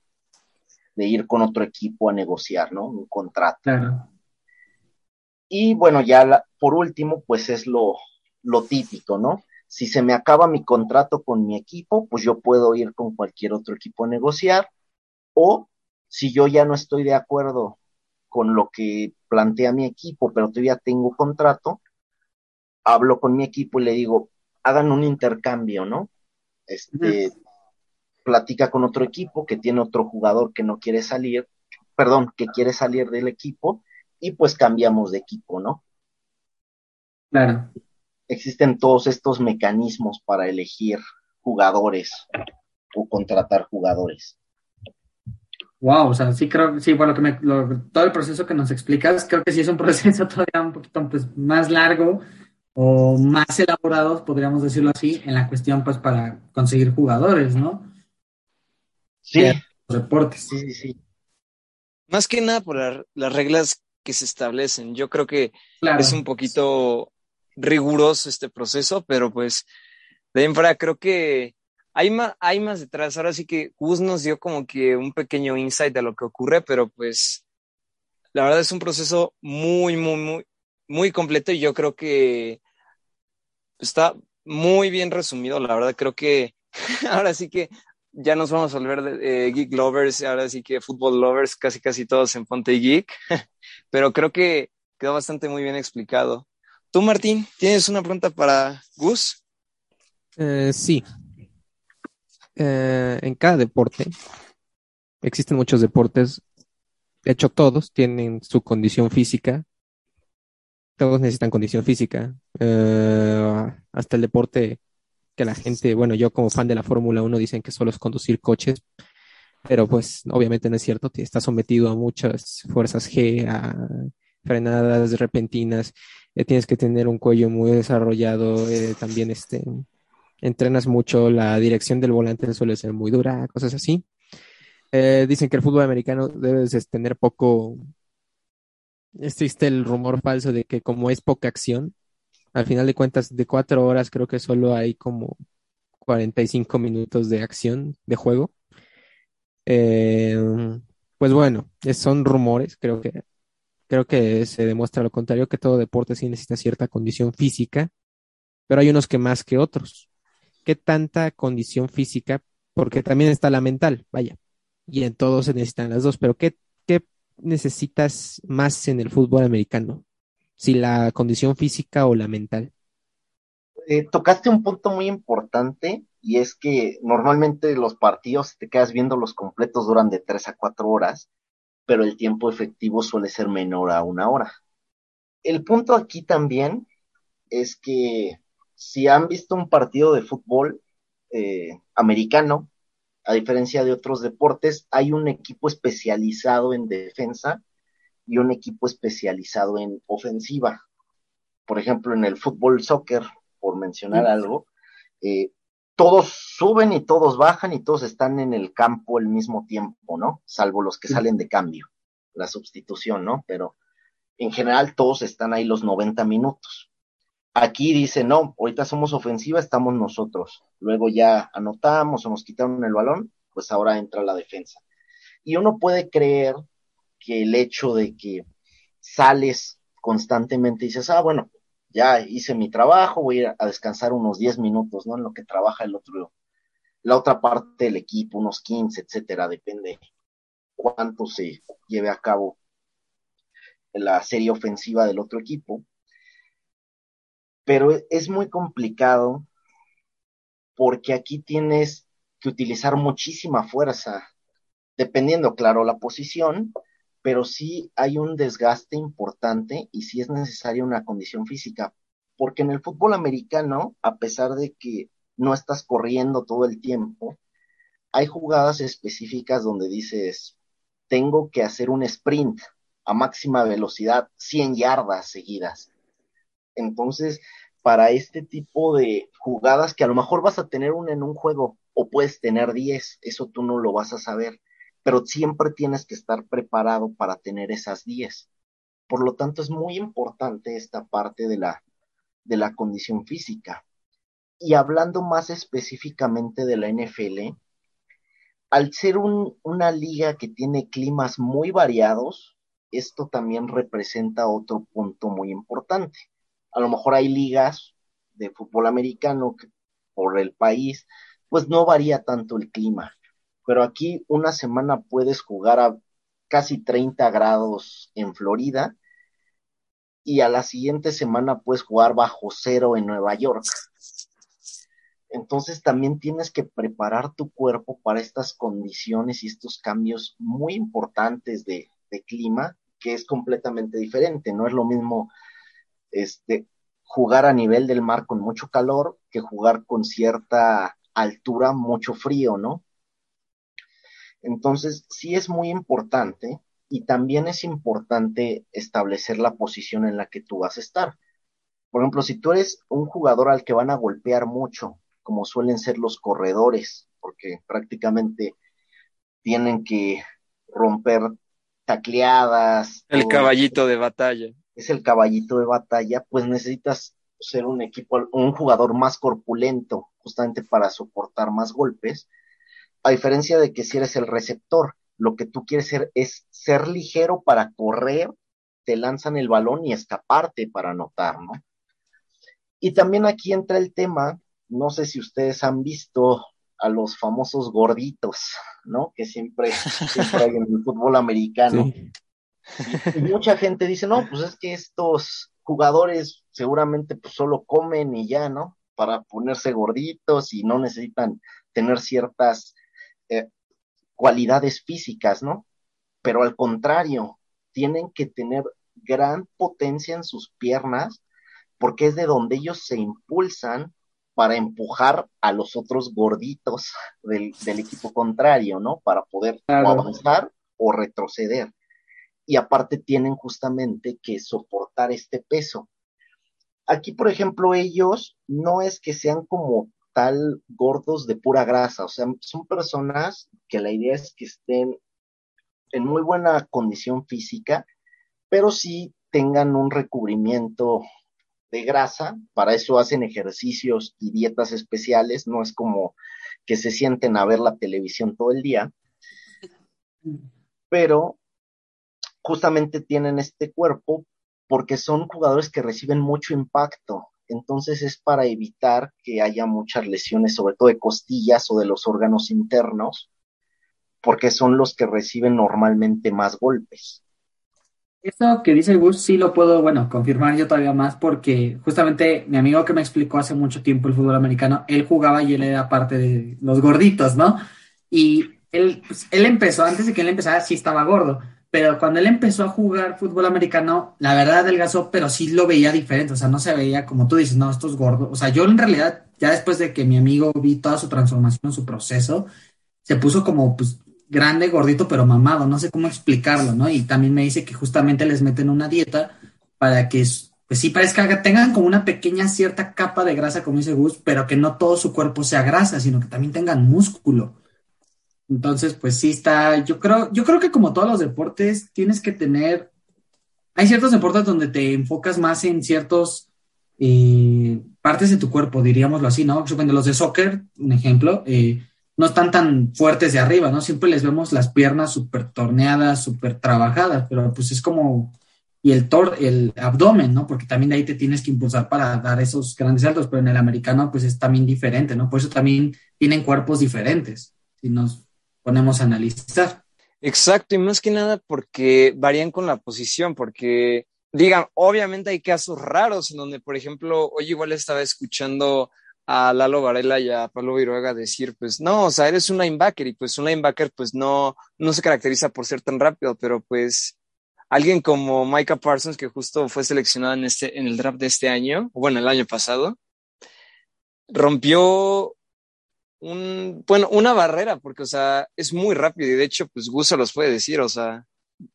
de ir con otro equipo a negociar, ¿no? Un contrato. Y bueno, ya por último, pues es lo, lo típico, ¿no? Si se me acaba mi contrato con mi equipo, pues yo puedo ir con cualquier otro equipo a negociar. O si yo ya no estoy de acuerdo con lo que plantea mi equipo, pero todavía tengo contrato, hablo con mi equipo y le digo, hagan un intercambio, ¿no? Este, platica con otro equipo que tiene otro jugador que no quiere salir, perdón, que quiere salir del equipo y pues cambiamos de equipo, ¿no? Claro. Existen todos estos mecanismos para elegir jugadores o contratar jugadores. Wow, o sea, sí creo, sí, bueno, que me, todo el proceso que nos explicas, creo que sí es un proceso todavía un poquito pues, más largo o más elaborado, podríamos decirlo así, en la cuestión pues para conseguir jugadores, ¿no? Sí. Los deportes. Sí, sí, sí. Más que nada por las reglas que se establecen. Yo creo que es un poquito riguroso este proceso, pero pues de fuera creo que hay más, hay más detrás. Ahora sí que Gus nos dio como que un pequeño insight de lo que ocurre, pero pues la verdad es un proceso muy, muy, muy, muy completo y yo creo que está muy bien resumido. La verdad creo que ahora sí que ya nos vamos a volver de, geek lovers, ahora sí que football lovers, casi casi todos en Ponte Geek, pero creo que quedó bastante muy bien explicado. Tú, Martín, ¿tienes una pregunta para Gus? Eh, sí. Eh, en cada deporte, existen muchos deportes, de hecho todos tienen su condición física, todos necesitan condición física, eh, hasta el deporte que la gente, bueno, yo como fan de la Fórmula 1 dicen que solo es conducir coches, pero pues obviamente no es cierto, está sometido a muchas fuerzas G, a frenadas repentinas, tienes que tener un cuello muy desarrollado, eh, también este, entrenas mucho, la dirección del volante suele ser muy dura, cosas así. Eh, dicen que el fútbol americano debes tener poco, existe el rumor falso de que como es poca acción, al final de cuentas, de cuatro horas creo que solo hay como 45 minutos de acción de juego. Eh, pues bueno, son rumores, creo que creo que se demuestra lo contrario, que todo deporte sí necesita cierta condición física, pero hay unos que más que otros. ¿Qué tanta condición física? Porque también está la mental, vaya, y en todos se necesitan las dos, pero ¿qué, qué necesitas más en el fútbol americano? si la condición física o la mental. Eh, tocaste un punto muy importante y es que normalmente los partidos te quedas viendo los completos duran de tres a cuatro horas, pero el tiempo efectivo suele ser menor a una hora. El punto aquí también es que si han visto un partido de fútbol eh, americano, a diferencia de otros deportes, hay un equipo especializado en defensa y un equipo especializado en ofensiva. Por ejemplo, en el fútbol soccer, por mencionar algo, eh, todos suben y todos bajan y todos están en el campo al mismo tiempo, ¿no? Salvo los que salen de cambio, la sustitución, ¿no? Pero en general todos están ahí los 90 minutos. Aquí dice, no, ahorita somos ofensiva, estamos nosotros. Luego ya anotamos o nos quitaron el balón, pues ahora entra la defensa. Y uno puede creer que el hecho de que sales constantemente y dices, ah, bueno, ya hice mi trabajo, voy a ir a descansar unos 10 minutos, ¿no? En lo que trabaja el otro, la otra parte del equipo, unos 15, etcétera, depende cuánto se lleve a cabo la serie ofensiva del otro equipo. Pero es muy complicado porque aquí tienes que utilizar muchísima fuerza, dependiendo, claro, la posición, pero sí hay un desgaste importante y sí es necesaria una condición física, porque en el fútbol americano, a pesar de que no estás corriendo todo el tiempo, hay jugadas específicas donde dices, tengo que hacer un sprint a máxima velocidad, 100 yardas seguidas. Entonces, para este tipo de jugadas que a lo mejor vas a tener una en un juego o puedes tener 10, eso tú no lo vas a saber pero siempre tienes que estar preparado para tener esas 10. Por lo tanto, es muy importante esta parte de la, de la condición física. Y hablando más específicamente de la NFL, al ser una liga que tiene climas muy variados, esto también representa otro punto muy importante. A lo mejor hay ligas de fútbol americano por el país, pues no varía tanto el clima. Pero aquí una semana puedes jugar a casi 30 grados en Florida y a la siguiente semana puedes jugar bajo cero en Nueva York. Entonces también tienes que preparar tu cuerpo para estas condiciones y estos cambios muy importantes de, clima, que es completamente diferente. No es lo mismo este, jugar a nivel del mar con mucho calor que jugar con cierta altura, mucho frío, ¿no? Entonces, sí es muy importante y también es importante establecer la posición en la que tú vas a estar. Por ejemplo, si tú eres un jugador al que van a golpear mucho, como suelen ser los corredores, porque prácticamente tienen que romper tacleadas. El caballito de batalla. Es el caballito de batalla, pues necesitas ser un equipo, un jugador más corpulento, justamente para soportar más golpes, a diferencia de que si eres el receptor, lo que tú quieres ser es ser ligero para correr, te lanzan el balón y escaparte para anotar, ¿no? Y también aquí entra el tema no sé si ustedes han visto a los famosos gorditos, ¿no? Que siempre, hay en el fútbol americano. Y, mucha gente dice, no, pues es que estos jugadores seguramente pues solo comen y ya, ¿no? Para ponerse gorditos y no necesitan tener ciertas eh, cualidades físicas, ¿no? Pero al contrario, tienen que tener gran potencia en sus piernas porque es de donde ellos se impulsan para empujar a los otros gorditos del, equipo contrario, ¿no? Para poder avanzar o retroceder. Y aparte tienen justamente que soportar este peso. Aquí, por ejemplo, ellos no es que sean como tal gordos de pura grasa, o sea, son personas que la idea es que estén en muy buena condición física, pero sí tengan un recubrimiento de grasa, para eso hacen ejercicios y dietas especiales, no es como que se sienten a ver la televisión todo el día, pero justamente tienen este cuerpo porque son jugadores que reciben mucho impacto, entonces es para evitar que haya muchas lesiones, sobre todo de costillas o de los órganos internos, porque son los que reciben normalmente más golpes. Esto que dice Gus sí lo puedo, bueno, confirmar yo todavía más porque justamente mi amigo que me explicó hace mucho tiempo el fútbol americano, él jugaba y él era parte de los gorditos, ¿no? Y él, pues, él empezó, antes de que él empezara, sí estaba gordo, pero cuando él empezó a jugar fútbol americano, la verdad adelgazó, pero sí lo veía diferente, o sea, no se veía como tú dices, no, esto es gordo. O sea, yo en realidad, ya después de que mi amigo vi toda su transformación, su proceso, se puso como, pues, grande, gordito, pero mamado, no sé cómo explicarlo, ¿no? Y también me dice que justamente les meten una dieta para que, pues sí, parezca que tengan como una pequeña cierta capa de grasa, como dice Gus, pero que no todo su cuerpo sea grasa, sino que también tengan músculo. Entonces, pues sí está, yo creo, yo creo que como todos los deportes, tienes que tener, hay ciertos deportes donde te enfocas más en ciertos eh, partes de tu cuerpo, diríamoslo así, ¿no? Supongo los de soccer, un ejemplo, eh, no están tan fuertes de arriba, ¿no? Siempre les vemos las piernas súper torneadas, súper trabajadas, pero pues es como, y el tor, el abdomen, ¿no? Porque también de ahí te tienes que impulsar para dar esos grandes saltos, pero en el americano pues es también diferente, ¿no? Por eso también tienen cuerpos diferentes, si nos ponemos a analizar. Exacto, y más que nada porque varían con la posición, porque digan, obviamente hay casos raros en donde, por ejemplo, hoy igual estaba escuchando a Lalo Varela y a Pablo Viruega decir, pues no, o sea, eres un linebacker y pues un linebacker pues no, no se caracteriza por ser tan rápido, pero pues alguien como Micah Parsons, que justo fue seleccionado en, este, en el draft de este año, bueno, el año pasado, rompió bueno, una barrera, porque, o sea, es muy rápido y de hecho, pues Gus se los puede decir, o sea,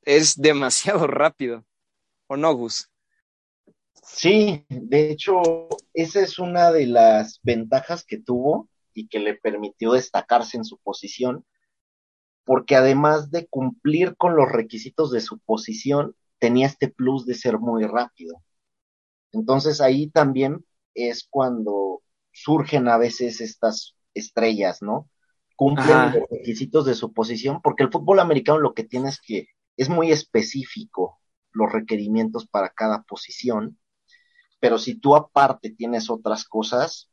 es demasiado rápido. ¿O no, Gus? Sí, de hecho, esa es una de las ventajas que tuvo y que le permitió destacarse en su posición, porque además de cumplir con los requisitos de su posición, tenía este plus de ser muy rápido. Entonces ahí también es cuando surgen a veces estas estrellas, ¿no? Cumplen los requisitos de su posición, porque el fútbol americano lo que tiene es que es muy específico los requerimientos para cada posición, pero si tú aparte tienes otras cosas,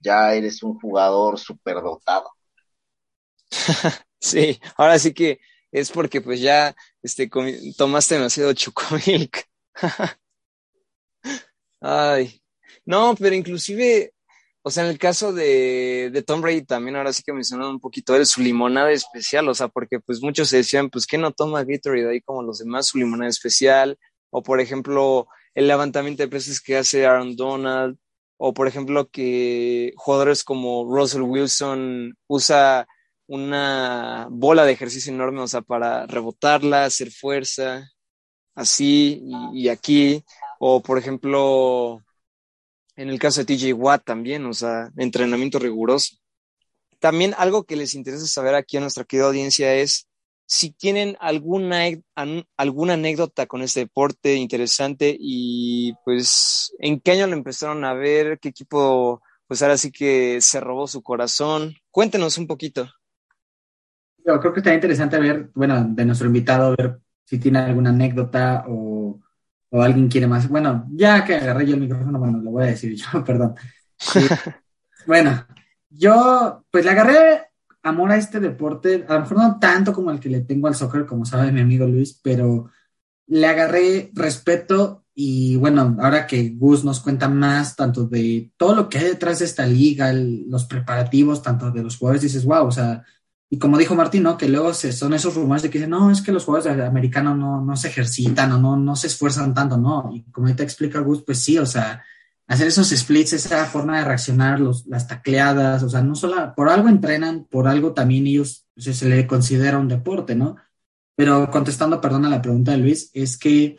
ya eres un jugador superdotado. sí, ahora sí que es porque pues ya este, tomaste demasiado chocomilk. Ay, no, pero inclusive, o sea, en el caso de, de Tom Brady también, ahora sí que mencionaron un poquito de su limonada especial, o sea, porque pues muchos decían, pues que no toma Gatorade ahí como los demás, su limonada especial, o por ejemplo, el levantamiento de pesos que hace Aaron Donald, o por ejemplo que jugadores como Russell Wilson usa una bola de ejercicio enorme, o sea, para rebotarla, hacer fuerza, así y, aquí, o por ejemplo, en el caso de TJ Watt también, o sea, entrenamiento riguroso. También algo que les interesa saber aquí a nuestra querida audiencia es si tienen alguna, alguna anécdota con este deporte interesante y pues en qué año lo empezaron a ver, qué equipo pues ahora sí que se robó su corazón. Cuéntenos un poquito. Yo creo que está interesante ver, bueno, de nuestro invitado, ver si tiene alguna anécdota o, alguien quiere más. Bueno, ya que agarré yo el micrófono, bueno, lo voy a decir yo, perdón. bueno, yo pues le agarré amor a este deporte, a lo mejor no tanto como el que le tengo al soccer, como sabe mi amigo Luis, pero le agarré respeto y bueno, ahora que Gus nos cuenta más tanto de todo lo que hay detrás de esta liga, los preparativos, tanto de los jugadores, dices, wow, o sea, y como dijo Martín, ¿no? Que luego se, son esos rumores de que dicen, no, es que los jugadores americanos no, no se ejercitan o no, no se esfuerzan tanto, ¿no? Y como ahorita explica Gus, pues sí, o sea, hacer esos splits, esa forma de reaccionar, los, las tacleadas, o sea, no solo por algo entrenan, por algo también ellos se le considera un deporte, ¿no? Pero contestando, perdón, a la pregunta de Luis, es que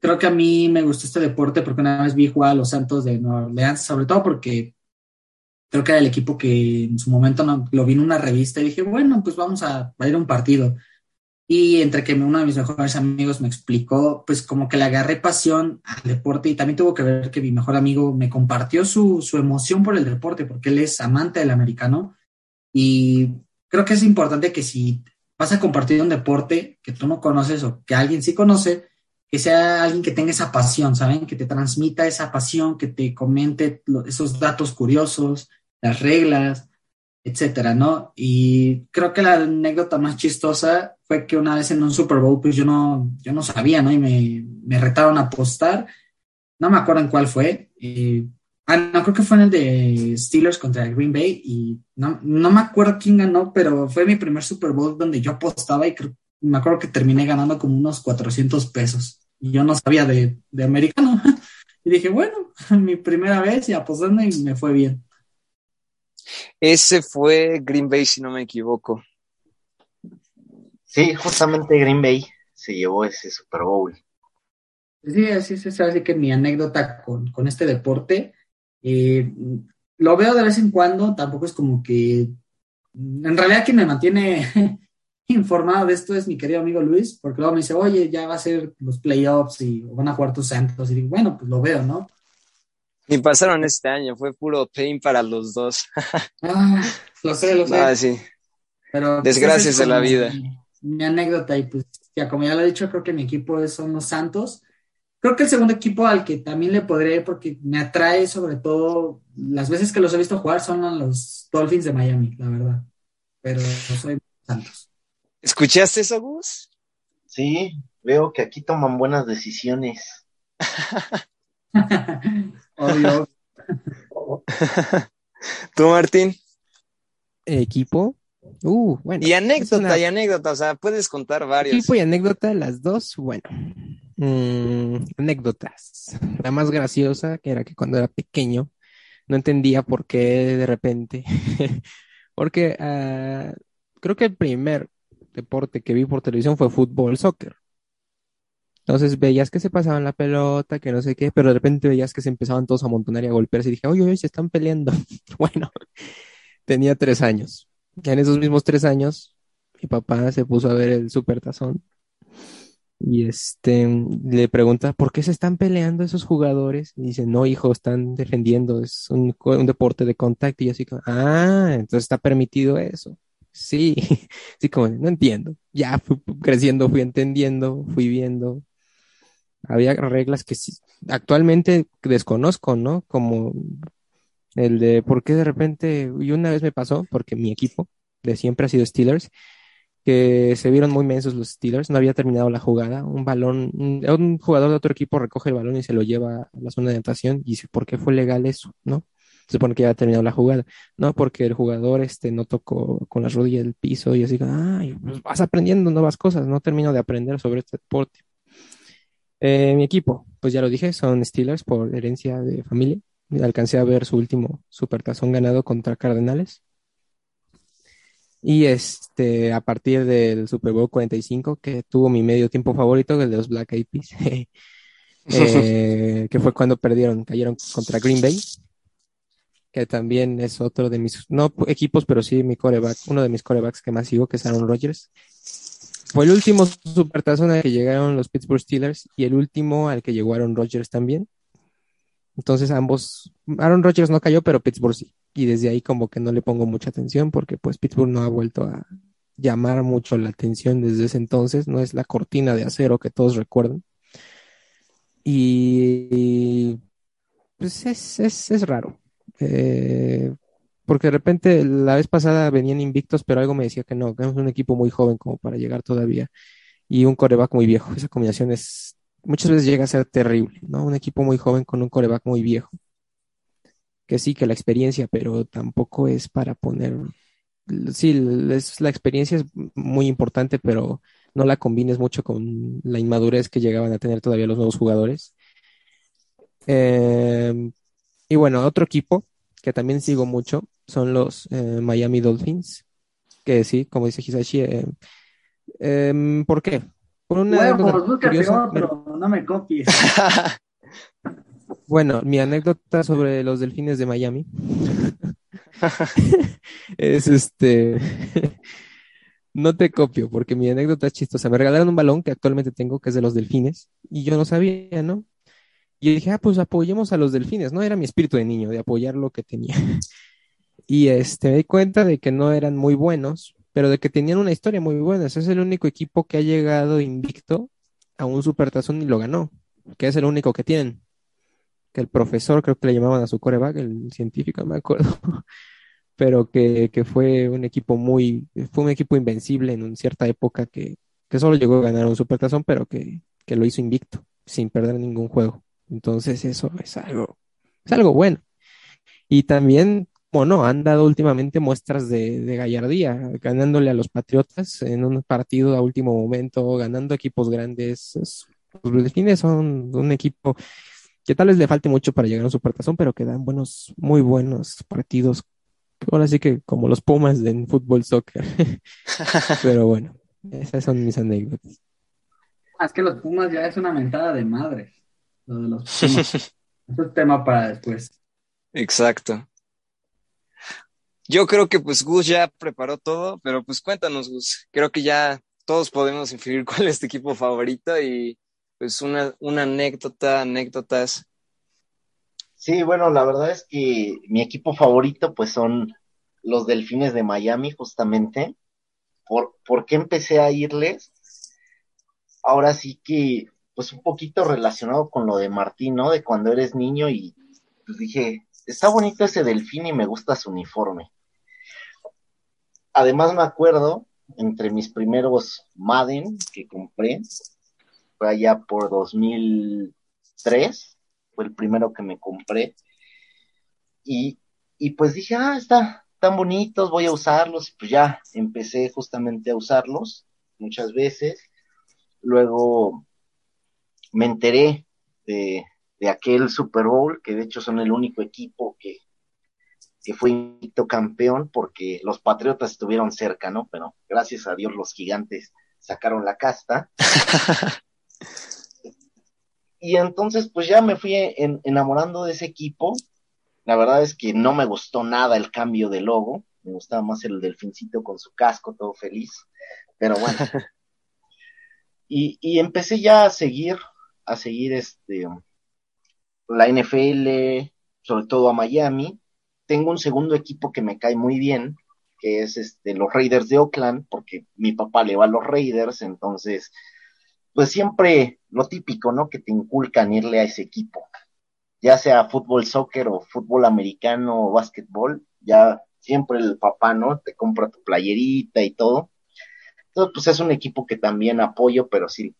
creo que a mí me gustó este deporte porque una vez vi jugar a los Santos de Nueva Orleans, sobre todo porque creo que era el equipo que en su momento no, lo vi en una revista y dije, bueno, pues vamos a, ir a un partido. Y entre que uno de mis mejores amigos me explicó, pues como que le agarré pasión al deporte y también tuvo que ver que mi mejor amigo me compartió su, su emoción por el deporte, porque él es amante del americano. Y creo que es importante que si vas a compartir un deporte que tú no conoces o que alguien sí conoce, que sea alguien que tenga esa pasión, ¿saben? Que te transmita esa pasión, que te comente esos datos curiosos, las reglas, etcétera, ¿no? Y creo que la anécdota más chistosa fue que una vez en un Super Bowl, pues yo no, yo no sabía, ¿no? Y me, me retaron a apostar, no me acuerdo en cuál fue, ah, no, creo que fue en el de Steelers contra Green Bay y no, no me acuerdo quién ganó, pero fue mi primer Super Bowl donde yo apostaba y me acuerdo que terminé ganando como unos 400 pesos y yo no sabía de, de americano. Y dije, bueno, mi primera vez y apostando y me fue bien. Ese fue Green Bay, si no me equivoco. Sí, justamente Green Bay se llevó ese Super Bowl. Sí, así es, así que mi anécdota con, este deporte, eh, lo veo de vez en cuando, tampoco es como que, en realidad quien me mantiene informado de esto es mi querido amigo Luis, porque luego me dice, oye, ya va a ser los playoffs y van a jugar tus Santos, y digo, bueno, pues lo veo, ¿no? Ni pasaron este año, fue puro pain para los dos. ah, lo sé, lo sé. Ah, sí. Pero, pues, Desgracias de la vida. Mi, anécdota, y pues ya como ya lo he dicho, creo que mi equipo son los Santos. Creo que el segundo equipo al que también le podré, porque me atrae sobre todo, las veces que los he visto jugar son los Dolphins de Miami, la verdad. Pero no soy Santos. ¿Escuchaste eso, Gus? Sí, veo que aquí toman buenas decisiones. ¿Tú, Martín? Equipo. Uh, bueno. Y anécdota, y anécdota, o sea, puedes contar varios. Equipo y anécdota, las dos, bueno. Mm, anécdotas. La más graciosa, que era que cuando era pequeño, no entendía por qué de repente. Porque uh, creo que el primer deporte que vi por televisión fue fútbol, soccer. Entonces veías que se pasaban la pelota, que no sé qué, pero de repente veías que se empezaban todos a amontonar y a golpearse y dije, oye, oye, se están peleando. bueno, tenía tres años. Y en esos mismos tres años, mi papá se puso a ver el supertazón y este le pregunta, ¿por qué se están peleando esos jugadores? Y dice, no, hijo, están defendiendo, es un, un deporte de contacto. Y así, ah, entonces está permitido eso. Sí, sí, como no entiendo. Ya fui creciendo, fui entendiendo, fui viendo. Había reglas que actualmente desconozco, ¿no? Como el de por qué de repente, y una vez me pasó, porque mi equipo de siempre ha sido Steelers, que se vieron muy mensos los Steelers, no había terminado la jugada, un balón, un, jugador de otro equipo recoge el balón y se lo lleva a la zona de anotación y dice, ¿por qué fue legal eso? ¿No? Se supone que ya ha terminado la jugada, no porque el jugador este no tocó con las rodillas el piso y así, ay, pues vas aprendiendo nuevas cosas, no termino de aprender sobre este deporte. Eh, mi equipo, pues ya lo dije, son Steelers por herencia de familia. Alcancé a ver su último supertazón ganado contra Cardenales. Y este, a partir del Super Bowl 45, que tuvo mi medio tiempo favorito, el de los Black Eyed Peas, eh, que fue cuando perdieron, cayeron contra Green Bay, que también es otro de mis, no equipos, pero sí mi coreback, uno de mis corebacks que más sigo, que es Aaron Rodgers. Fue el último supertazón al que llegaron los Pittsburgh Steelers y el último al que llegó Aaron Rodgers también. Entonces ambos, Aaron Rodgers no cayó, pero Pittsburgh sí. Y desde ahí como que no le pongo mucha atención porque pues Pittsburgh no ha vuelto a llamar mucho la atención desde ese entonces. No es la cortina de acero que todos recuerdan. Y pues es, es, es raro. Eh, porque de repente la vez pasada venían invictos, pero algo me decía que no, que es un equipo muy joven como para llegar todavía. Y un coreback muy viejo. Esa combinación es muchas veces llega a ser terrible, ¿no? Un equipo muy joven con un coreback muy viejo. Que sí, que la experiencia, pero tampoco es para poner. Sí, la experiencia es muy importante, pero no la combines mucho con la inmadurez que llegaban a tener todavía los nuevos jugadores. Em, y bueno, otro equipo que también sigo mucho son los eh, Miami Dolphins, que sí, como dice Hisashi, eh, em, ¿por qué? no me copies. bueno, mi anécdota sobre los delfines de Miami es este. no te copio, porque mi anécdota es chistosa. Me regalaron un balón que actualmente tengo, que es de los delfines, y yo no sabía, ¿no? Y dije, ah, pues apoyemos a los delfines, ¿no? Era mi espíritu de niño, de apoyar lo que tenía. Y este, me di cuenta de que no eran muy buenos, pero de que tenían una historia muy buena. Ese es el único equipo que ha llegado invicto a un supertazón y lo ganó, que es el único que tienen. Que el profesor, creo que le llamaban a su coreback, el científico, me acuerdo, pero que, fue un equipo muy, fue un equipo invencible en una cierta época que, que solo llegó a ganar un supertazón, pero que, que lo hizo invicto, sin perder ningún juego. Entonces eso es algo, es algo bueno. Y también bueno, han dado últimamente muestras de, gallardía, ganándole a los Patriotas en un partido a último momento, ganando equipos grandes. los Delfines son un equipo que tal vez le falte mucho para llegar a su supertazón, pero que dan buenos, muy buenos partidos. Ahora sí que como los Pumas en fútbol soccer. pero bueno, esas son mis anécdotas. Ah, es que los Pumas ya es una mentada de madre. Lo de los Pumas. es un tema para después. Exacto. Yo creo que pues Gus ya preparó todo, pero pues cuéntanos Gus, creo que ya todos podemos inferir cuál es tu equipo favorito y pues una, una anécdota, anécdotas. Sí, bueno, la verdad es que mi equipo favorito pues son los Delfines de Miami justamente. ¿Por, ¿por qué empecé a irles? Ahora sí que pues un poquito relacionado con lo de Martín, ¿no? De cuando eres niño y pues dije, está bonito ese delfín y me gusta su uniforme. Además me acuerdo, entre mis primeros Madden que compré, fue allá por 2003, fue el primero que me compré. Y, y pues dije, ah, está tan bonitos, voy a usarlos. Pues ya empecé justamente a usarlos muchas veces. Luego me enteré de, de aquel Super Bowl, que de hecho son el único equipo que, que fue invicto campeón porque los Patriotas estuvieron cerca, ¿no? Pero gracias a Dios los gigantes sacaron la casta. y entonces pues ya me fui enamorando de ese equipo. La verdad es que no me gustó nada el cambio de logo. Me gustaba más el delfincito con su casco, todo feliz. Pero bueno. y, y empecé ya a seguir, a seguir este, la NFL, sobre todo a Miami. Tengo un segundo equipo que me cae muy bien, que es este, los Raiders de Oakland, porque mi papá le va a los Raiders, entonces, pues siempre lo típico, ¿no? Que te inculcan irle a ese equipo, ya sea fútbol, soccer o fútbol americano o básquetbol, ya siempre el papá, ¿no? Te compra tu playerita y todo. Entonces, pues es un equipo que también apoyo, pero sí,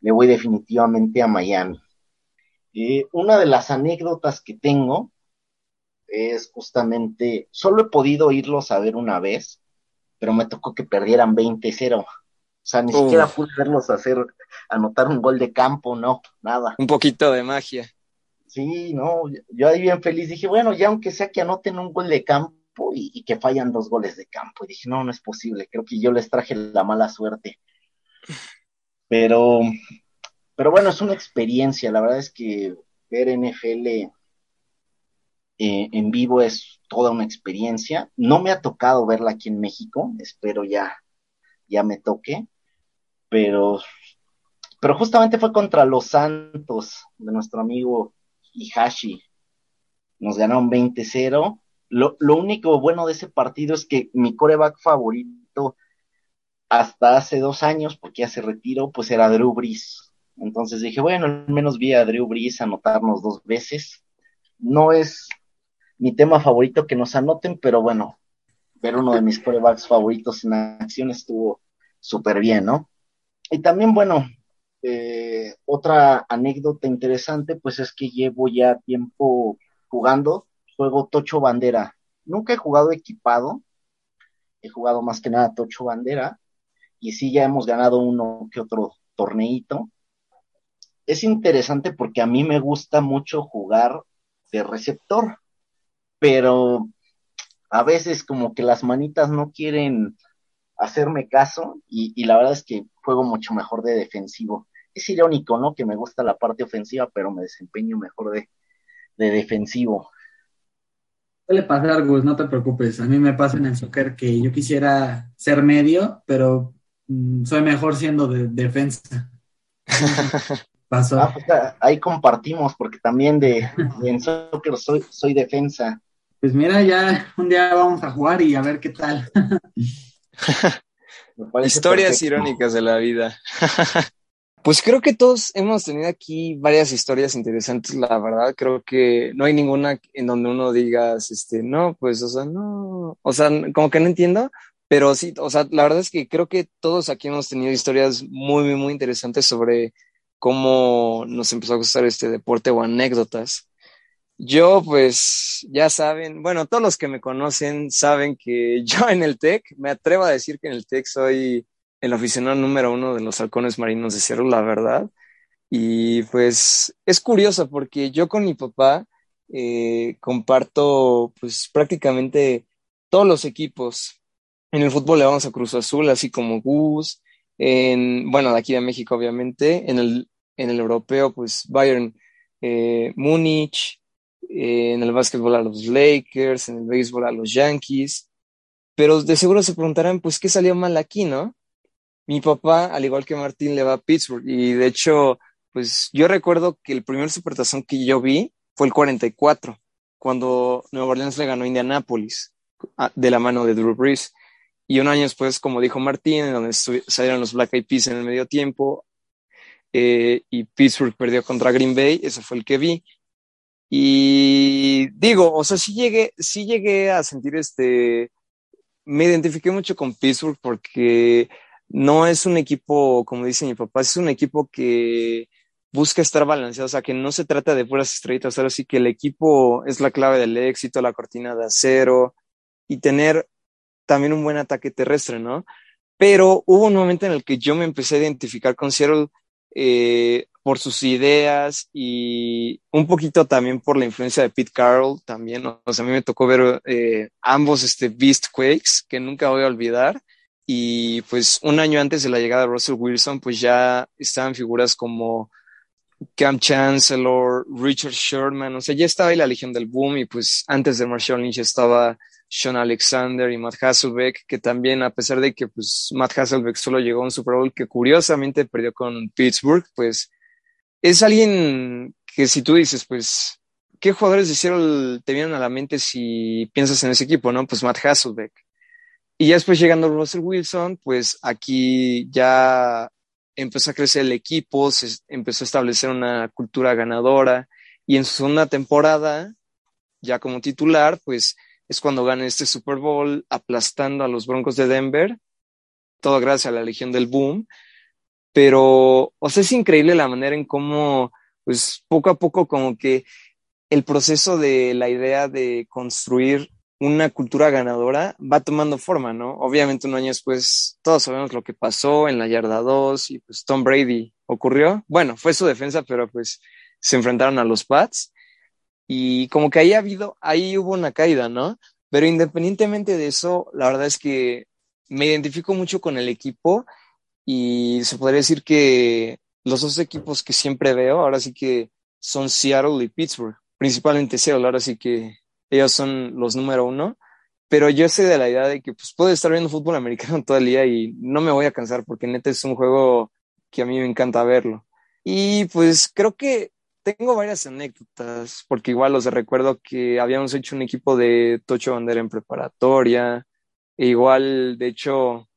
le voy definitivamente a Miami. Eh, una de las anécdotas que tengo es justamente, solo he podido irlos a ver una vez, pero me tocó que perdieran 20-0. O sea, ni siquiera pude verlos hacer, anotar un gol de campo, no, nada. Un poquito de magia. Sí, no, yo ahí bien feliz dije, bueno, ya aunque sea que anoten un gol de campo y, y que fallan dos goles de campo. Y dije, no, no es posible, creo que yo les traje la mala suerte. Pero, pero bueno, es una experiencia, la verdad es que ver NFL eh, en vivo es toda una experiencia. No me ha tocado verla aquí en México, espero ya, ya me toque, pero, pero justamente fue contra los Santos de nuestro amigo Ihashi. Nos ganaron 20-0. Lo, lo único bueno de ese partido es que mi coreback favorito hasta hace dos años, porque ya se retiró, pues era Drew Brees. Entonces dije, bueno, al menos vi a Drew Brees anotarnos dos veces. No es mi tema favorito que nos anoten, pero bueno, ver uno de mis corebacks favoritos en acción estuvo súper bien, ¿no? Y también, bueno, eh, otra anécdota interesante, pues es que llevo ya tiempo jugando, juego Tocho Bandera. Nunca he jugado equipado, he jugado más que nada Tocho Bandera, y sí ya hemos ganado uno que otro torneito. Es interesante porque a mí me gusta mucho jugar de receptor pero a veces como que las manitas no quieren hacerme caso y, y, la verdad es que juego mucho mejor de defensivo. Es irónico, ¿no? Que me gusta la parte ofensiva, pero me desempeño mejor de, de defensivo. Suele pasar, Gus, no te preocupes. A mí me pasa en el soccer que yo quisiera ser medio, pero mm, soy mejor siendo de defensa. Pasó. Ah, pues, ahí compartimos, porque también de, de en soccer soy, soy defensa. Pues mira, ya un día vamos a jugar y a ver qué tal. Historias perfecto. irónicas de la vida. pues creo que todos hemos tenido aquí varias historias interesantes, la verdad. Creo que no hay ninguna en donde uno digas, este, no, pues, o sea, no, o sea, como que no entiendo, pero sí, o sea, la verdad es que creo que todos aquí hemos tenido historias muy, muy, muy interesantes sobre cómo nos empezó a gustar este deporte o anécdotas. Yo, pues, ya saben, bueno, todos los que me conocen saben que yo en el TEC, me atrevo a decir que en el TEC soy el aficionado número uno de los halcones marinos de Cerro, la verdad. Y pues es curioso porque yo con mi papá eh, comparto pues prácticamente todos los equipos. En el fútbol le vamos a Cruz Azul, así como Gus. En, bueno, de aquí de México, obviamente. En el, en el europeo, pues Bayern eh, Múnich, en el básquetbol a los Lakers, en el béisbol a los Yankees, pero de seguro se preguntarán, pues, ¿qué salió mal aquí, no? Mi papá, al igual que Martín, le va a Pittsburgh y de hecho, pues yo recuerdo que el primer supertazón que yo vi fue el 44, cuando Nueva Orleans le ganó a Indianapolis de la mano de Drew Brees. Y un año después, como dijo Martín, en donde salieron los Black Eyed Peas en el medio tiempo, eh, y Pittsburgh perdió contra Green Bay, ese fue el que vi. Y digo, o sea, sí llegué, sí llegué a sentir este, me identifiqué mucho con Pittsburgh porque no es un equipo, como dice mi papá, es un equipo que busca estar balanceado, o sea, que no se trata de puras estrellitas, ahora sí que el equipo es la clave del éxito, la cortina de acero y tener también un buen ataque terrestre, ¿no? Pero hubo un momento en el que yo me empecé a identificar con Seattle eh, por sus ideas y un poquito también por la influencia de Pete Carroll también. O sea, a mí me tocó ver eh, ambos este, Beast Quakes, que nunca voy a olvidar. Y pues un año antes de la llegada de Russell Wilson, pues ya estaban figuras como Cam Chancellor, Richard Sherman, o sea, ya estaba ahí la Legión del Boom y pues antes de Marshall Lynch estaba Sean Alexander y Matt Hasselbeck, que también a pesar de que pues Matt Hasselbeck solo llegó a un Super Bowl que curiosamente perdió con Pittsburgh, pues es alguien que si tú dices, pues, ¿qué jugadores de te vienen a la mente si piensas en ese equipo, no? Pues Matt Hasselbeck. Y ya después llegando Russell Wilson, pues aquí ya empezó a crecer el equipo, se empezó a establecer una cultura ganadora y en su segunda temporada, ya como titular, pues es cuando gana este Super Bowl aplastando a los Broncos de Denver, todo gracias a la Legión del Boom. Pero, o sea, es increíble la manera en cómo, pues poco a poco como que el proceso de la idea de construir una cultura ganadora va tomando forma, ¿no? Obviamente un año después todos sabemos lo que pasó en la yarda 2 y pues Tom Brady ocurrió. Bueno, fue su defensa, pero pues se enfrentaron a los Pats y como que ahí ha habido, ahí hubo una caída, ¿no? Pero independientemente de eso, la verdad es que me identifico mucho con el equipo y se podría decir que los dos equipos que siempre veo, ahora sí que son Seattle y Pittsburgh, principalmente Seattle, ahora sí que ellos son los número uno, pero yo sé de la idea de que pues puedo estar viendo fútbol americano todo el día y no me voy a cansar porque neta es un juego que a mí me encanta verlo. Y pues creo que tengo varias anécdotas, porque igual los recuerdo que habíamos hecho un equipo de Tocho Bandera en preparatoria, e igual, de hecho,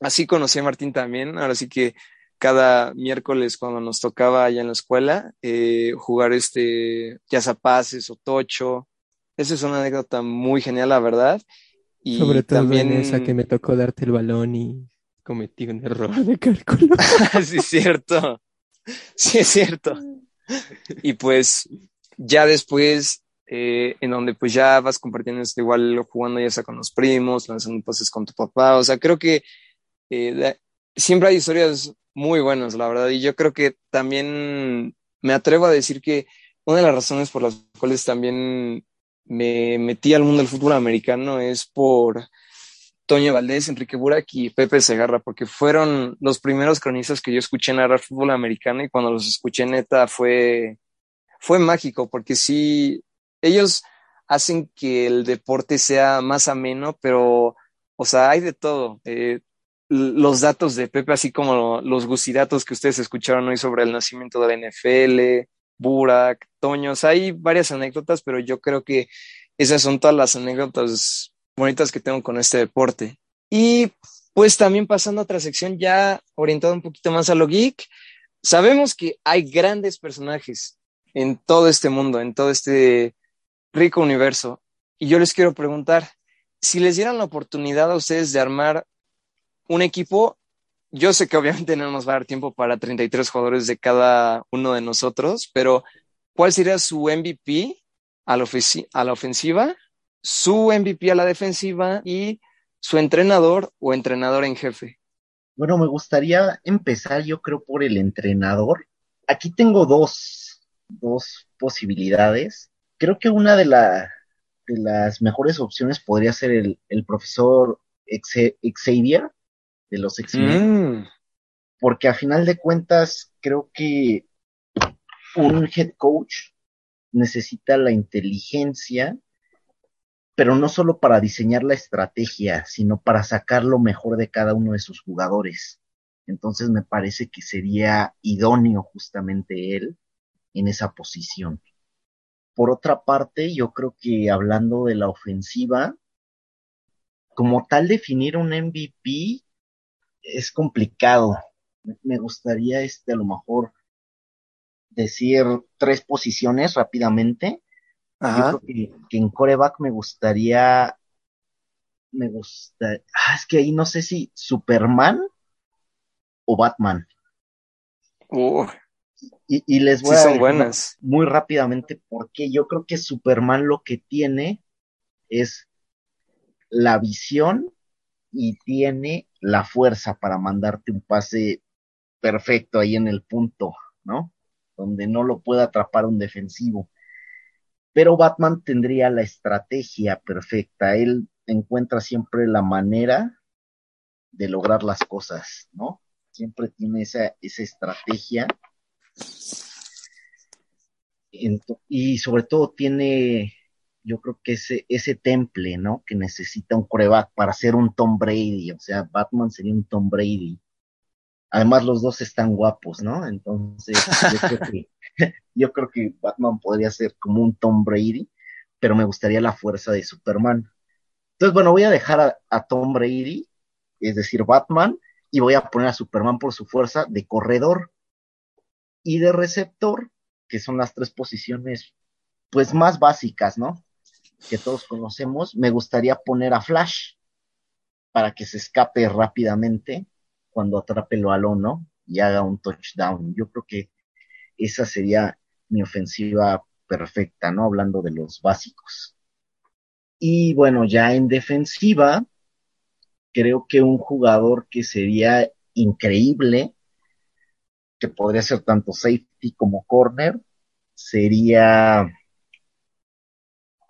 así conocí a Martín también, ahora sí que cada miércoles cuando nos tocaba allá en la escuela eh, jugar este ya zapaces o tocho. Esa es una anécdota muy genial, la verdad. Y Sobre todo también en esa que me tocó darte el balón y cometí un error de cálculo. sí, es cierto. Sí, es cierto. Y pues ya después, eh, en donde pues ya vas compartiendo esto igual jugando ya sea con los primos, lanzando pases con tu papá, o sea, creo que eh, siempre hay historias muy buenas, la verdad, y yo creo que también me atrevo a decir que una de las razones por las cuales también me metí al mundo del fútbol americano es por Toño Valdés, Enrique Burak y Pepe Segarra, porque fueron los primeros cronistas que yo escuché narrar fútbol americano y cuando los escuché neta fue, fue mágico, porque sí, ellos hacen que el deporte sea más ameno, pero, o sea, hay de todo. Eh, los datos de Pepe, así como los gusidatos que ustedes escucharon hoy sobre el nacimiento de la NFL, Burak, Toño, hay varias anécdotas, pero yo creo que esas son todas las anécdotas bonitas que tengo con este deporte. Y pues también pasando a otra sección ya orientada un poquito más a lo geek, sabemos que hay grandes personajes en todo este mundo, en todo este rico universo. Y yo les quiero preguntar, si les dieran la oportunidad a ustedes de armar un equipo, yo sé que obviamente no nos va a dar tiempo para 33 jugadores de cada uno de nosotros, pero ¿cuál sería su MVP a la, a la ofensiva su MVP a la defensiva y su entrenador o entrenador en jefe. Bueno, me gustaría empezar yo creo por el entrenador. Aquí tengo dos, dos posibilidades. Creo que una de, la, de las mejores opciones podría ser el, el profesor Xavier de los X-Men. Mm. Porque a final de cuentas creo que un head coach necesita la inteligencia pero no solo para diseñar la estrategia, sino para sacar lo mejor de cada uno de sus jugadores. Entonces me parece que sería idóneo justamente él en esa posición. Por otra parte, yo creo que hablando de la ofensiva, como tal definir un MVP es complicado. Me gustaría este a lo mejor decir tres posiciones rápidamente yo creo que, en coreback me gustaría. Me gusta. Ah, es que ahí no sé si Superman o Batman. y, les voy a son buenas. muy rápidamente porque yo creo que Superman lo que tiene es la visión y tiene la fuerza para mandarte un pase perfecto ahí en el punto, ¿no? Donde no lo pueda atrapar un defensivo pero Batman tendría la estrategia perfecta. Él encuentra siempre la manera de lograr las cosas, ¿no? Siempre tiene esa, esa estrategia. y sobre todo tiene, yo creo que ese, ese temple, ¿no? Que necesita un coreback para ser un Tom Brady. O sea, Batman sería un Tom Brady. Además, los dos están guapos, ¿no? Entonces, yo creo que yo creo que Batman podría ser como un Tom Brady, pero me gustaría la fuerza de Superman. Entonces, bueno, voy a dejar a, Tom Brady, es decir, Batman, y voy a poner a Superman por su fuerza de corredor y de receptor, que son las tres posiciones pues más básicas, ¿no? Que todos conocemos. Me gustaría poner a Flash para que se escape rápidamente cuando atrape el balón, ¿no? Y haga un touchdown. Yo creo que esa sería mi ofensiva perfecta, ¿no? Hablando de los básicos. Y bueno, ya en defensiva, creo que un jugador que sería increíble, que podría ser tanto safety como corner, sería,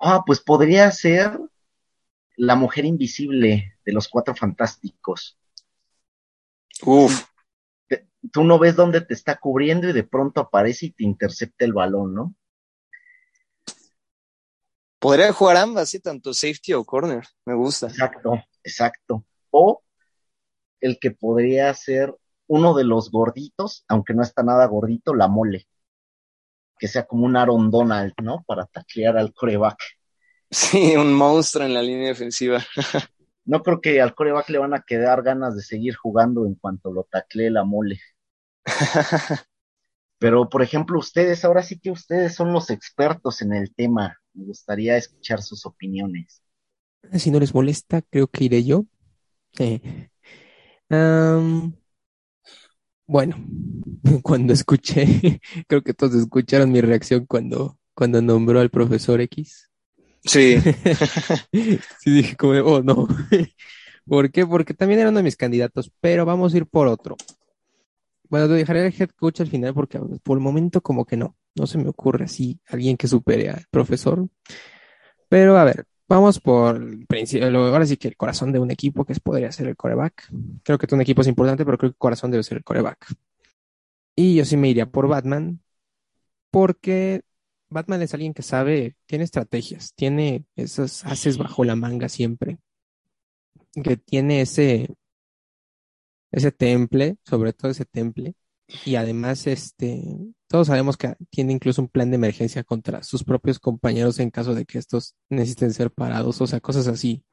ah, pues podría ser la mujer invisible de los cuatro fantásticos. Uf. Tú no ves dónde te está cubriendo y de pronto aparece y te intercepta el balón, ¿no? Podría jugar ambas, sí, tanto safety o corner. Me gusta. Exacto, exacto. O el que podría ser uno de los gorditos, aunque no está nada gordito, la mole. Que sea como un Aaron Donald, ¿no? Para taclear al coreback. Sí, un monstruo en la línea defensiva. no creo que al coreback le van a quedar ganas de seguir jugando en cuanto lo taclee la mole. Pero, por ejemplo, ustedes, ahora sí que ustedes son los expertos en el tema. Me gustaría escuchar sus opiniones. Si no les molesta, creo que iré yo. Eh, um, bueno, cuando escuché, creo que todos escucharon mi reacción cuando, cuando nombró al profesor X. Sí. sí, dije como, oh no. ¿Por qué? Porque también era uno de mis candidatos, pero vamos a ir por otro. Bueno, dejaré el head coach al final porque por el momento como que no, no se me ocurre así alguien que supere al profesor. Pero a ver, vamos por el principio, ahora sí que el corazón de un equipo que podría ser el coreback. Creo que un equipo es importante, pero creo que el corazón debe ser el coreback. Y yo sí me iría por Batman porque Batman es alguien que sabe, tiene estrategias, tiene esos haces bajo la manga siempre, que tiene ese ese temple, sobre todo ese temple, y además, este, todos sabemos que tiene incluso un plan de emergencia contra sus propios compañeros en caso de que estos necesiten ser parados, o sea, cosas así.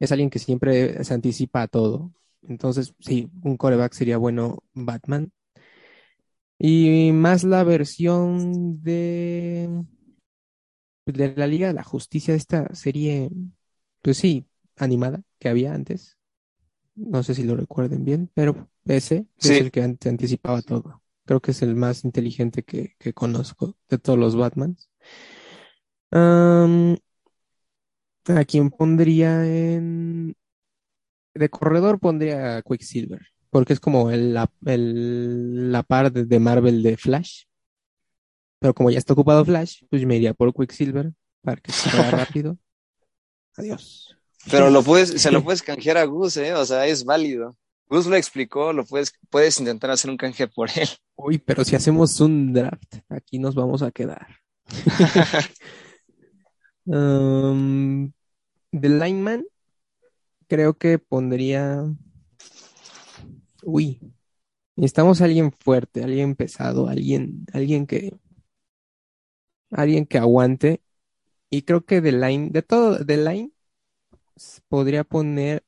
Es alguien que siempre se anticipa a todo. Entonces, sí, un coreback sería bueno Batman. Y más la versión de, de la Liga de la Justicia esta serie, pues sí, animada que había antes. No sé si lo recuerden bien, pero ese es el que anticipaba todo. Creo que es el más inteligente que, conozco de todos los Batmans. ¿A quién pondría en... De corredor pondría a Quicksilver, porque es como el, la, la par de, Marvel de Flash. Pero como ya está ocupado Flash, pues me iría por Quicksilver para que sea rápido. Adiós. Pero lo puedes, se lo puedes canjear a Gus, ¿eh? O sea, es válido. Gus lo explicó, lo puedes, puedes intentar hacer un canje por él. Uy, pero si hacemos un draft, aquí nos vamos a quedar. um, The Lineman, creo que pondría. Uy, necesitamos a alguien fuerte, alguien pesado, alguien, alguien que. Alguien que aguante. Y creo que The Line, de todo, The Line podría poner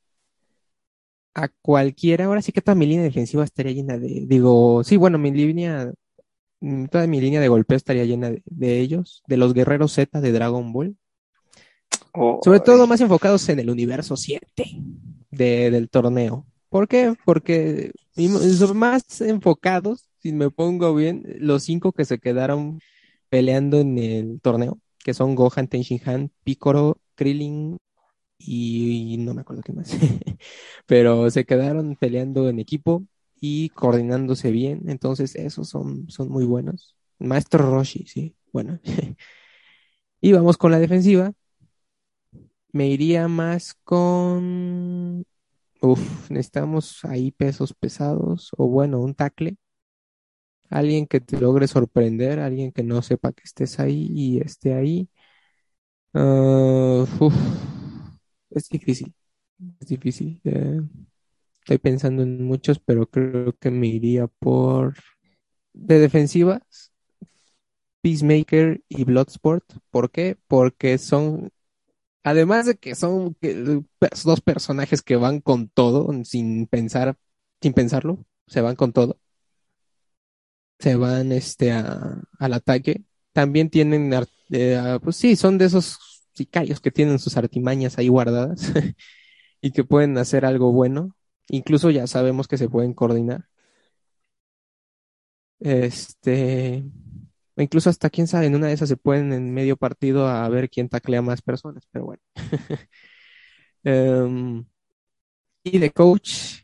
a cualquiera. Ahora sí que toda mi línea defensiva estaría llena de, digo, sí, bueno, mi línea, mm, toda mi línea de golpeo estaría llena de, ellos, de los guerreros Z de Dragon Ball. Sobre todo más enfocados en el universo 7 del torneo. ¿Por qué? Porque más enfocados, si me pongo bien, los cinco que se quedaron peleando en el torneo, que son Gohan, Tenshinhan, Piccolo, Krillin, y, no me acuerdo qué más, pero se quedaron peleando en equipo y coordinándose bien, entonces esos son, son muy buenos. Maestro Roshi, sí, bueno. y vamos con la defensiva. Me iría más con... Uf, necesitamos ahí pesos pesados o bueno, un tackle. Alguien que te logre sorprender, alguien que no sepa que estés ahí y esté ahí. Uh, uf, es difícil, es difícil. Estoy pensando en muchos, pero creo que me iría por de defensivas, Peacemaker y Bloodsport. ¿Por qué? Porque son además de que son dos personajes que van con todo, sin pensar, sin pensarlo, se van con todo. Se van este a, al ataque. También tienen, eh, pues sí, son de esos sicarios que tienen sus artimañas ahí guardadas y que pueden hacer algo bueno. Incluso ya sabemos que se pueden coordinar. Este, incluso hasta quién sabe, en una de esas se pueden en medio partido a ver quién taclea más personas, pero bueno. Em, y de coach,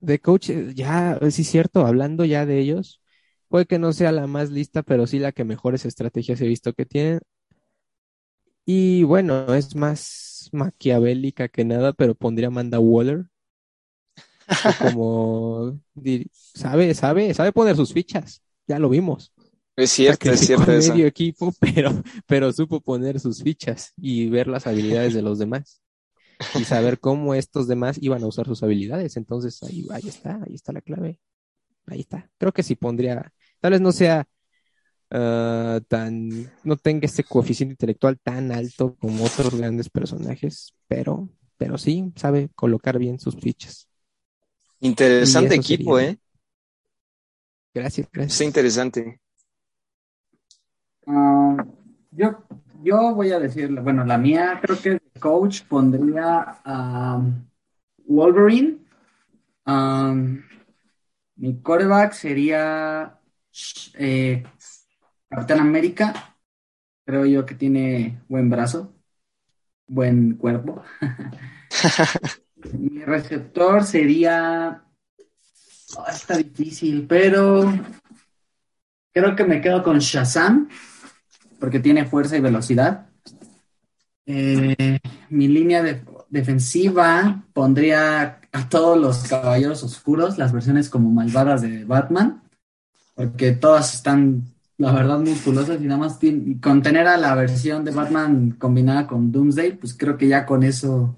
de coach, eh, ya, sí es cierto, hablando ya de ellos, puede que no sea la más lista, pero sí la que mejores estrategias he visto que tienen. Y bueno, es más maquiavélica que nada, pero pondría Amanda Waller. Como sabe, sabe, sabe poner sus fichas. Ya lo vimos. Es cierto, es cierto medio equipo, pero, pero supo poner sus fichas y ver las habilidades de los demás. Y saber cómo estos demás iban a usar sus habilidades. Entonces ahí, ahí está, ahí está la clave. Ahí está. Creo que sí pondría, tal vez no sea Ah, tan, no tenga ese coeficiente intelectual tan alto como otros grandes personajes, pero, pero sí sabe colocar bien sus fichas. Interesante equipo, ¿eh? Gracias, gracias. Es interesante. Ah, yo, yo voy a decirle, bueno, la mía creo que el coach pondría a Wolverine. mi coreback sería eh, Capitán América, creo yo que tiene buen brazo, buen cuerpo. Mi receptor sería. Oh, está difícil, pero creo que me quedo con Shazam, porque tiene fuerza y velocidad. Eh, mi línea defensiva pondría a todos los caballeros oscuros, las versiones como malvadas de Batman, porque todas están la verdad, musculosas y nada más tiene, con tener a la versión de Batman combinada con Doomsday, pues creo que ya con eso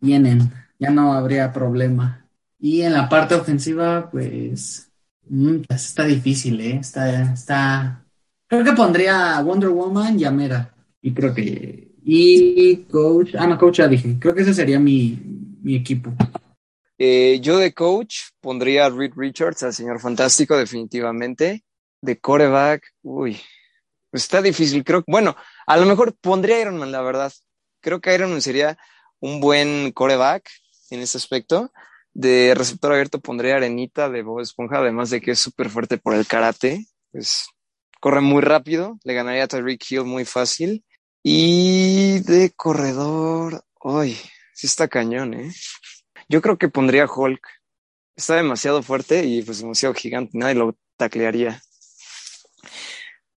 vienen, ya no habría problema. Y en la parte ofensiva, pues, mm, pues está difícil, ¿eh? Está, está, creo que pondría Wonder Woman y Amera. Y creo que, y coach, ah, no, coach ya dije, creo que ese sería mi, mi equipo. Eh, yo de coach pondría a Reed Richards, al señor fantástico, definitivamente de coreback, uy, está difícil. Creo, bueno, a lo mejor pondría Iron Man, la verdad. Creo que Iron Man sería un buen coreback en ese aspecto. De receptor abierto pondría Arenita de Bob Esponja, además de que es súper fuerte por el karate. Pues corre muy rápido, le ganaría a Tyreek Hill muy fácil. Y de corredor, uy, sí está cañón, ¿eh? Yo creo que pondría Hulk. Está demasiado fuerte y pues demasiado gigante, nadie lo taclearía.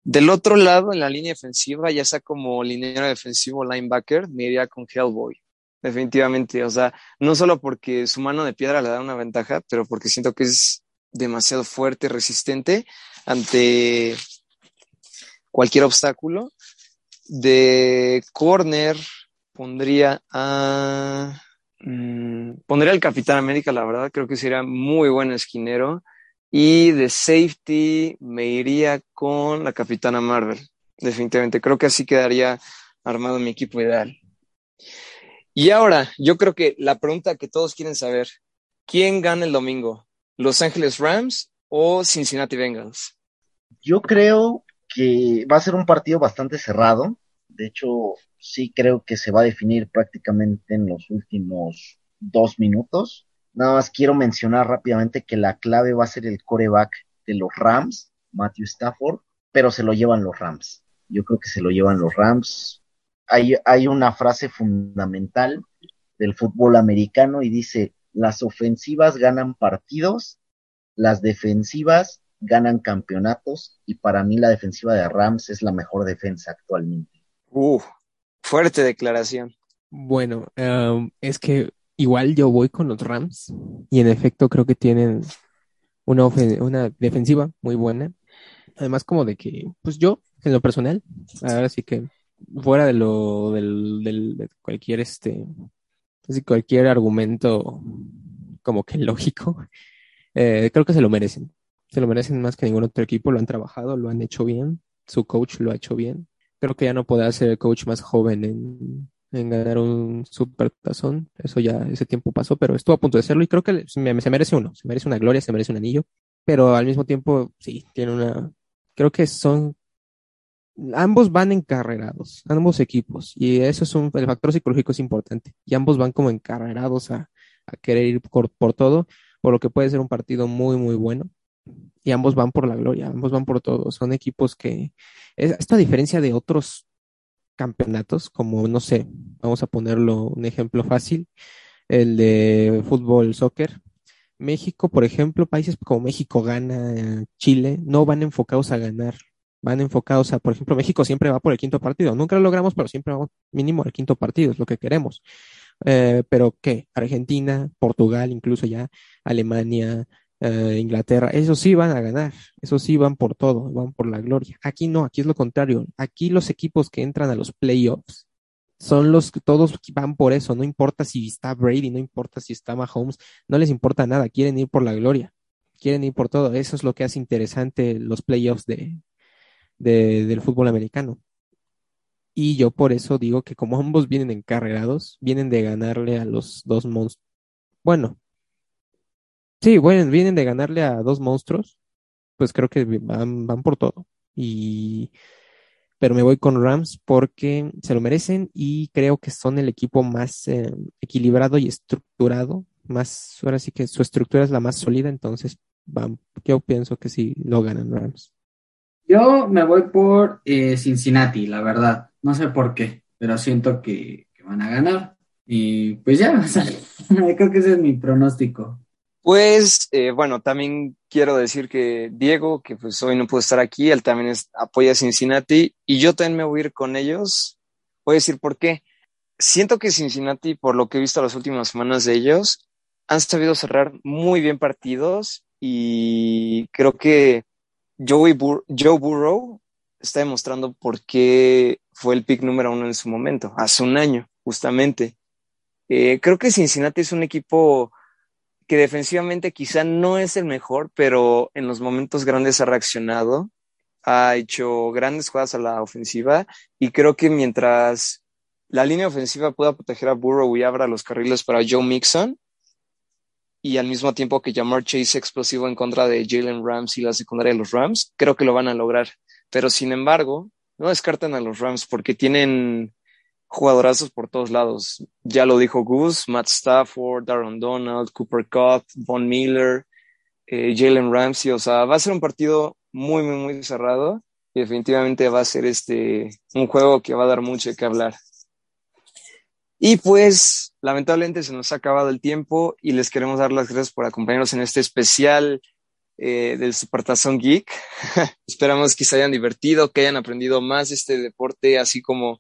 Del otro lado, en la línea defensiva, ya sea como liniero defensivo linebacker, me iría con Hellboy. Definitivamente. O sea, no solo porque su mano de piedra le da una ventaja, pero porque siento que es demasiado fuerte, resistente ante cualquier obstáculo. De corner pondría a. Mm, pondría al Capitán América, la verdad. Creo que sería muy buen esquinero. Y de safety me iría con la Capitana Marvel, definitivamente. Creo que así quedaría armado mi equipo ideal. Y ahora, yo creo que la pregunta que todos quieren saber, ¿quién gana el domingo? ¿Los Ángeles Rams o Cincinnati Bengals? Yo creo que va a ser un partido bastante cerrado. De hecho, sí creo que se va a definir prácticamente en los últimos dos minutos. Nada más quiero mencionar rápidamente que la clave va a ser el coreback de los Rams, Matthew Stafford, pero se lo llevan los Rams. Yo creo que se lo llevan los Rams. Hay, hay una frase fundamental del fútbol americano y dice, las ofensivas ganan partidos, las defensivas ganan campeonatos y para mí la defensiva de Rams es la mejor defensa actualmente. Uh, fuerte declaración. Bueno, um, es que Igual yo voy con los Rams y en efecto creo que tienen una, una defensiva muy buena. Además como de que, pues yo, en lo personal, ahora sí que fuera de lo del, del de cualquier este, así cualquier argumento como que lógico, eh, creo que se lo merecen. Se lo merecen más que ningún otro equipo, lo han trabajado, lo han hecho bien, su coach lo ha hecho bien. Creo que ya no podrá ser el coach más joven en, en ganar un super tazón. Eso ya, ese tiempo pasó, pero estuvo a punto de serlo y creo que se merece uno, se merece una gloria, se merece un anillo, pero al mismo tiempo, sí, tiene una, creo que son, ambos van encarrerados, ambos equipos, y eso es un, el factor psicológico es importante, y ambos van como encarrerados a, a querer ir por, por todo, por lo que puede ser un partido muy, muy bueno. Y ambos van por la gloria, ambos van por todo. Son equipos que, esta diferencia de otros campeonatos, como no sé, vamos a ponerlo un ejemplo fácil, el de fútbol, soccer. México, por ejemplo, países como México, gana Chile, no van enfocados a ganar, van enfocados a, por ejemplo, México siempre va por el quinto partido. Nunca lo logramos, pero siempre vamos mínimo al quinto partido, es lo que queremos. Eh, pero ¿qué? Argentina, Portugal, incluso ya Alemania, eh, Inglaterra, esos sí van a ganar, esos sí van por todo, van por la gloria. Aquí no, aquí es lo contrario. Aquí los equipos que entran a los playoffs son los que todos van por eso, no importa si está Brady, no importa si está Mahomes, no les importa nada, quieren ir por la gloria, quieren ir por todo. Eso es lo que hace interesante los playoffs de, del fútbol americano. Y yo por eso digo que como ambos vienen encarrerados, vienen de ganarle a los dos monstruos. Bueno, Sí, bueno, vienen de ganarle a dos monstruos, pues creo que van, van por todo. Y pero me voy con Rams porque se lo merecen y creo que son el equipo más eh, equilibrado y estructurado, más, ahora sí que su estructura es la más sólida, entonces van, yo pienso que sí lo ganan Rams. Yo me voy por eh, Cincinnati, la verdad, no sé por qué, pero siento que, que van a ganar y pues ya, creo que ese es mi pronóstico. Pues eh, bueno, también quiero decir que Diego, que pues hoy no pudo estar aquí, él también apoya a Cincinnati y yo también me voy a ir con ellos. Voy a decir por qué. Siento que Cincinnati, por lo que he visto las últimas semanas de ellos, han sabido cerrar muy bien partidos y creo que Joey Joe Burrow está demostrando por qué fue el pick número uno en su momento, hace un año, justamente. Eh, creo que Cincinnati es un equipo que defensivamente quizá no es el mejor, pero en los momentos grandes ha reaccionado, ha hecho grandes jugadas a la ofensiva y creo que mientras la línea ofensiva pueda proteger a Burrow y abra los carriles para Joe Mixon y al mismo tiempo que Jamar Chase explosivo en contra de Jalen Rams y la secundaria de los Rams, creo que lo van a lograr. Pero sin embargo, no descartan a los Rams porque tienen jugadorazos por todos lados. Ya lo dijo Gus, Matt Stafford, Darren Donald, Cooper Cup, Von Miller, eh, Jalen Ramsey. O sea, va a ser un partido muy, muy, muy cerrado y definitivamente va a ser este un juego que va a dar mucho que hablar. Y pues, lamentablemente se nos ha acabado el tiempo y les queremos dar las gracias por acompañarnos en este especial eh, del Supertazón Geek. Esperamos que se hayan divertido, que hayan aprendido más de este deporte, así como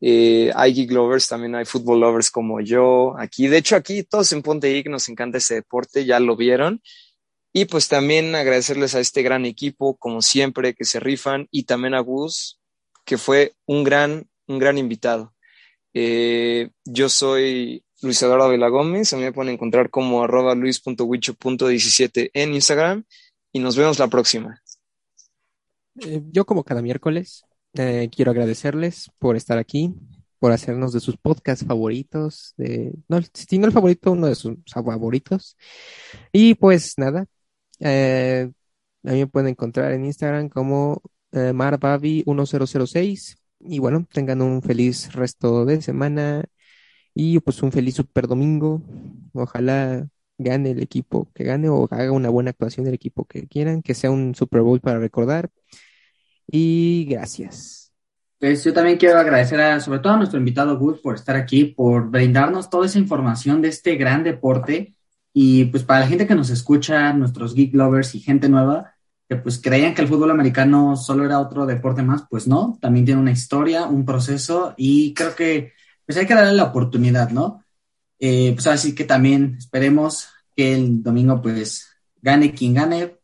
eh, hay geek lovers, también hay football lovers como yo. Aquí, de hecho, aquí todos en Ponte Geek nos encanta ese deporte, ya lo vieron. Y pues también agradecerles a este gran equipo, como siempre, que se rifan, y también a Gus, que fue un gran, un gran invitado. Eh, yo soy Luis Eduardo Vela Gómez, a mí me pueden encontrar como arroba luis.wicho.17 en Instagram y nos vemos la próxima. Eh, yo como cada miércoles eh, quiero agradecerles por estar aquí, por hacernos de sus podcasts favoritos, de, no, si no el favorito, uno de sus favoritos. Y pues nada, eh, a mí me pueden encontrar en Instagram como eh, marbavi1006. Y bueno, tengan un feliz resto de semana y pues un feliz super domingo. Ojalá gane el equipo que gane o haga una buena actuación del equipo que quieran, que sea un Super Bowl para recordar. Y gracias. Pues yo también quiero agradecer sobre todo a nuestro invitado Gus por estar aquí, por brindarnos toda esa información de este gran deporte. Y pues para la gente que nos escucha, nuestros geek lovers y gente nueva, que pues creían que el fútbol americano solo era otro deporte más, pues no, también tiene una historia, un proceso y creo que pues hay que darle la oportunidad, ¿no? Eh, pues así que también esperemos que el domingo pues gane quien gane,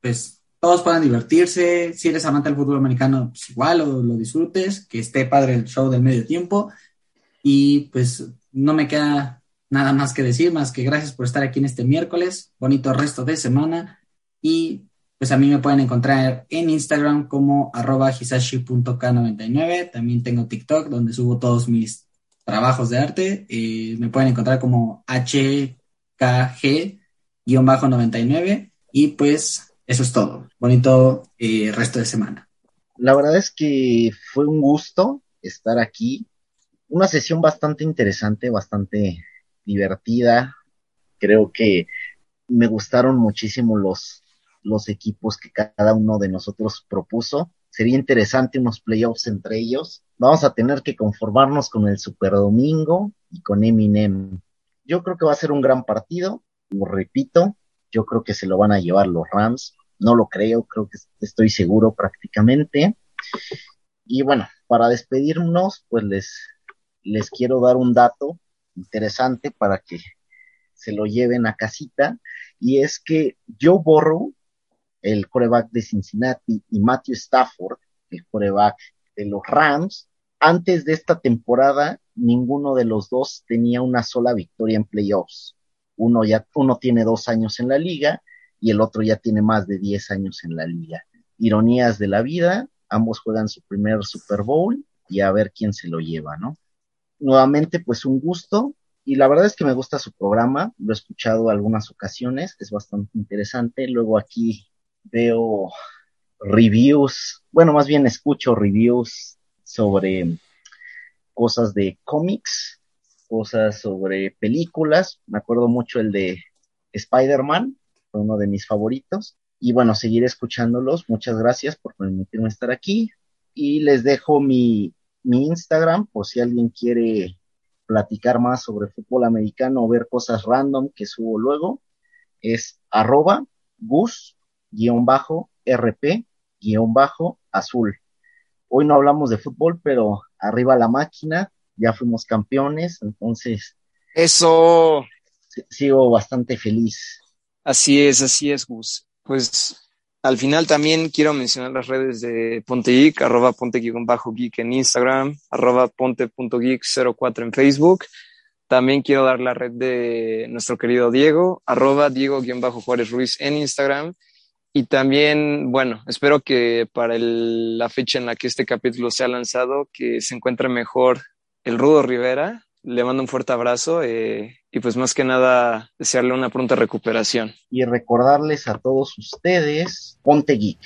pues todos puedan divertirse. Si eres amante del fútbol americano, pues igual lo, lo disfrutes, que esté padre el show del medio tiempo. Y pues no me queda nada más que decir, más que gracias por estar aquí en este miércoles. Bonito resto de semana y pues a mí me pueden encontrar en Instagram como arroba hisashi.k99. También tengo TikTok donde subo todos mis trabajos de arte. Eh, me pueden encontrar como HKG-99. Y pues eso es todo. Bonito eh, resto de semana. La verdad es que fue un gusto estar aquí. Una sesión bastante interesante, bastante divertida. Creo que me gustaron muchísimo los, los equipos que cada uno de nosotros propuso. Sería interesante unos playoffs entre ellos. Vamos a tener que conformarnos con el Super Domingo y con Eminem. Yo creo que va a ser un gran partido. Lo repito, yo creo que se lo van a llevar los Rams. No lo creo, creo que estoy seguro prácticamente. Y bueno, para despedirnos, pues les, les quiero dar un dato interesante para que se lo lleven a casita. Y es que Joe Burrow el coreback de Cincinnati, y Matthew Stafford, el coreback de los Rams, antes de esta temporada, ninguno de los dos tenía una sola victoria en playoffs. Uno ya, uno tiene dos años en la liga y el otro ya tiene más de diez años en la liga. Ironías de la vida, ambos juegan su primer Super Bowl y a ver quién se lo lleva, ¿no? Nuevamente, pues un gusto y la verdad es que me gusta su programa, lo he escuchado algunas ocasiones, es bastante interesante. Luego aquí veo reviews, bueno, más bien escucho reviews sobre cosas de cómics, cosas sobre películas. Me acuerdo mucho el de Spider-Man, fue uno de mis favoritos. Y bueno, seguiré escuchándolos. Muchas gracias por permitirme estar aquí. Y les dejo mi, mi Instagram por si alguien quiere platicar más sobre fútbol americano o ver cosas random que subo luego. Es arroba gus guion bajo RP guion bajo azul. Hoy no hablamos de fútbol, pero arriba la máquina, ya fuimos campeones, entonces. Eso. Sigo bastante feliz. Así es, así es, Gus. Pues al final también quiero mencionar las redes de Pontegeek, arroba ponte-geek en Instagram, arroba ponte.geek04 en Facebook. También quiero dar la red de nuestro querido Diego, arroba Diego-Juárez Ruiz en Instagram y también, bueno, espero que para la fecha en la que este capítulo sea lanzado, que se encuentre mejor el Rudo Rivera. Le mando un fuerte abrazo eh, y pues más que nada desearle una pronta recuperación. Y recordarles a todos ustedes, ponte geek.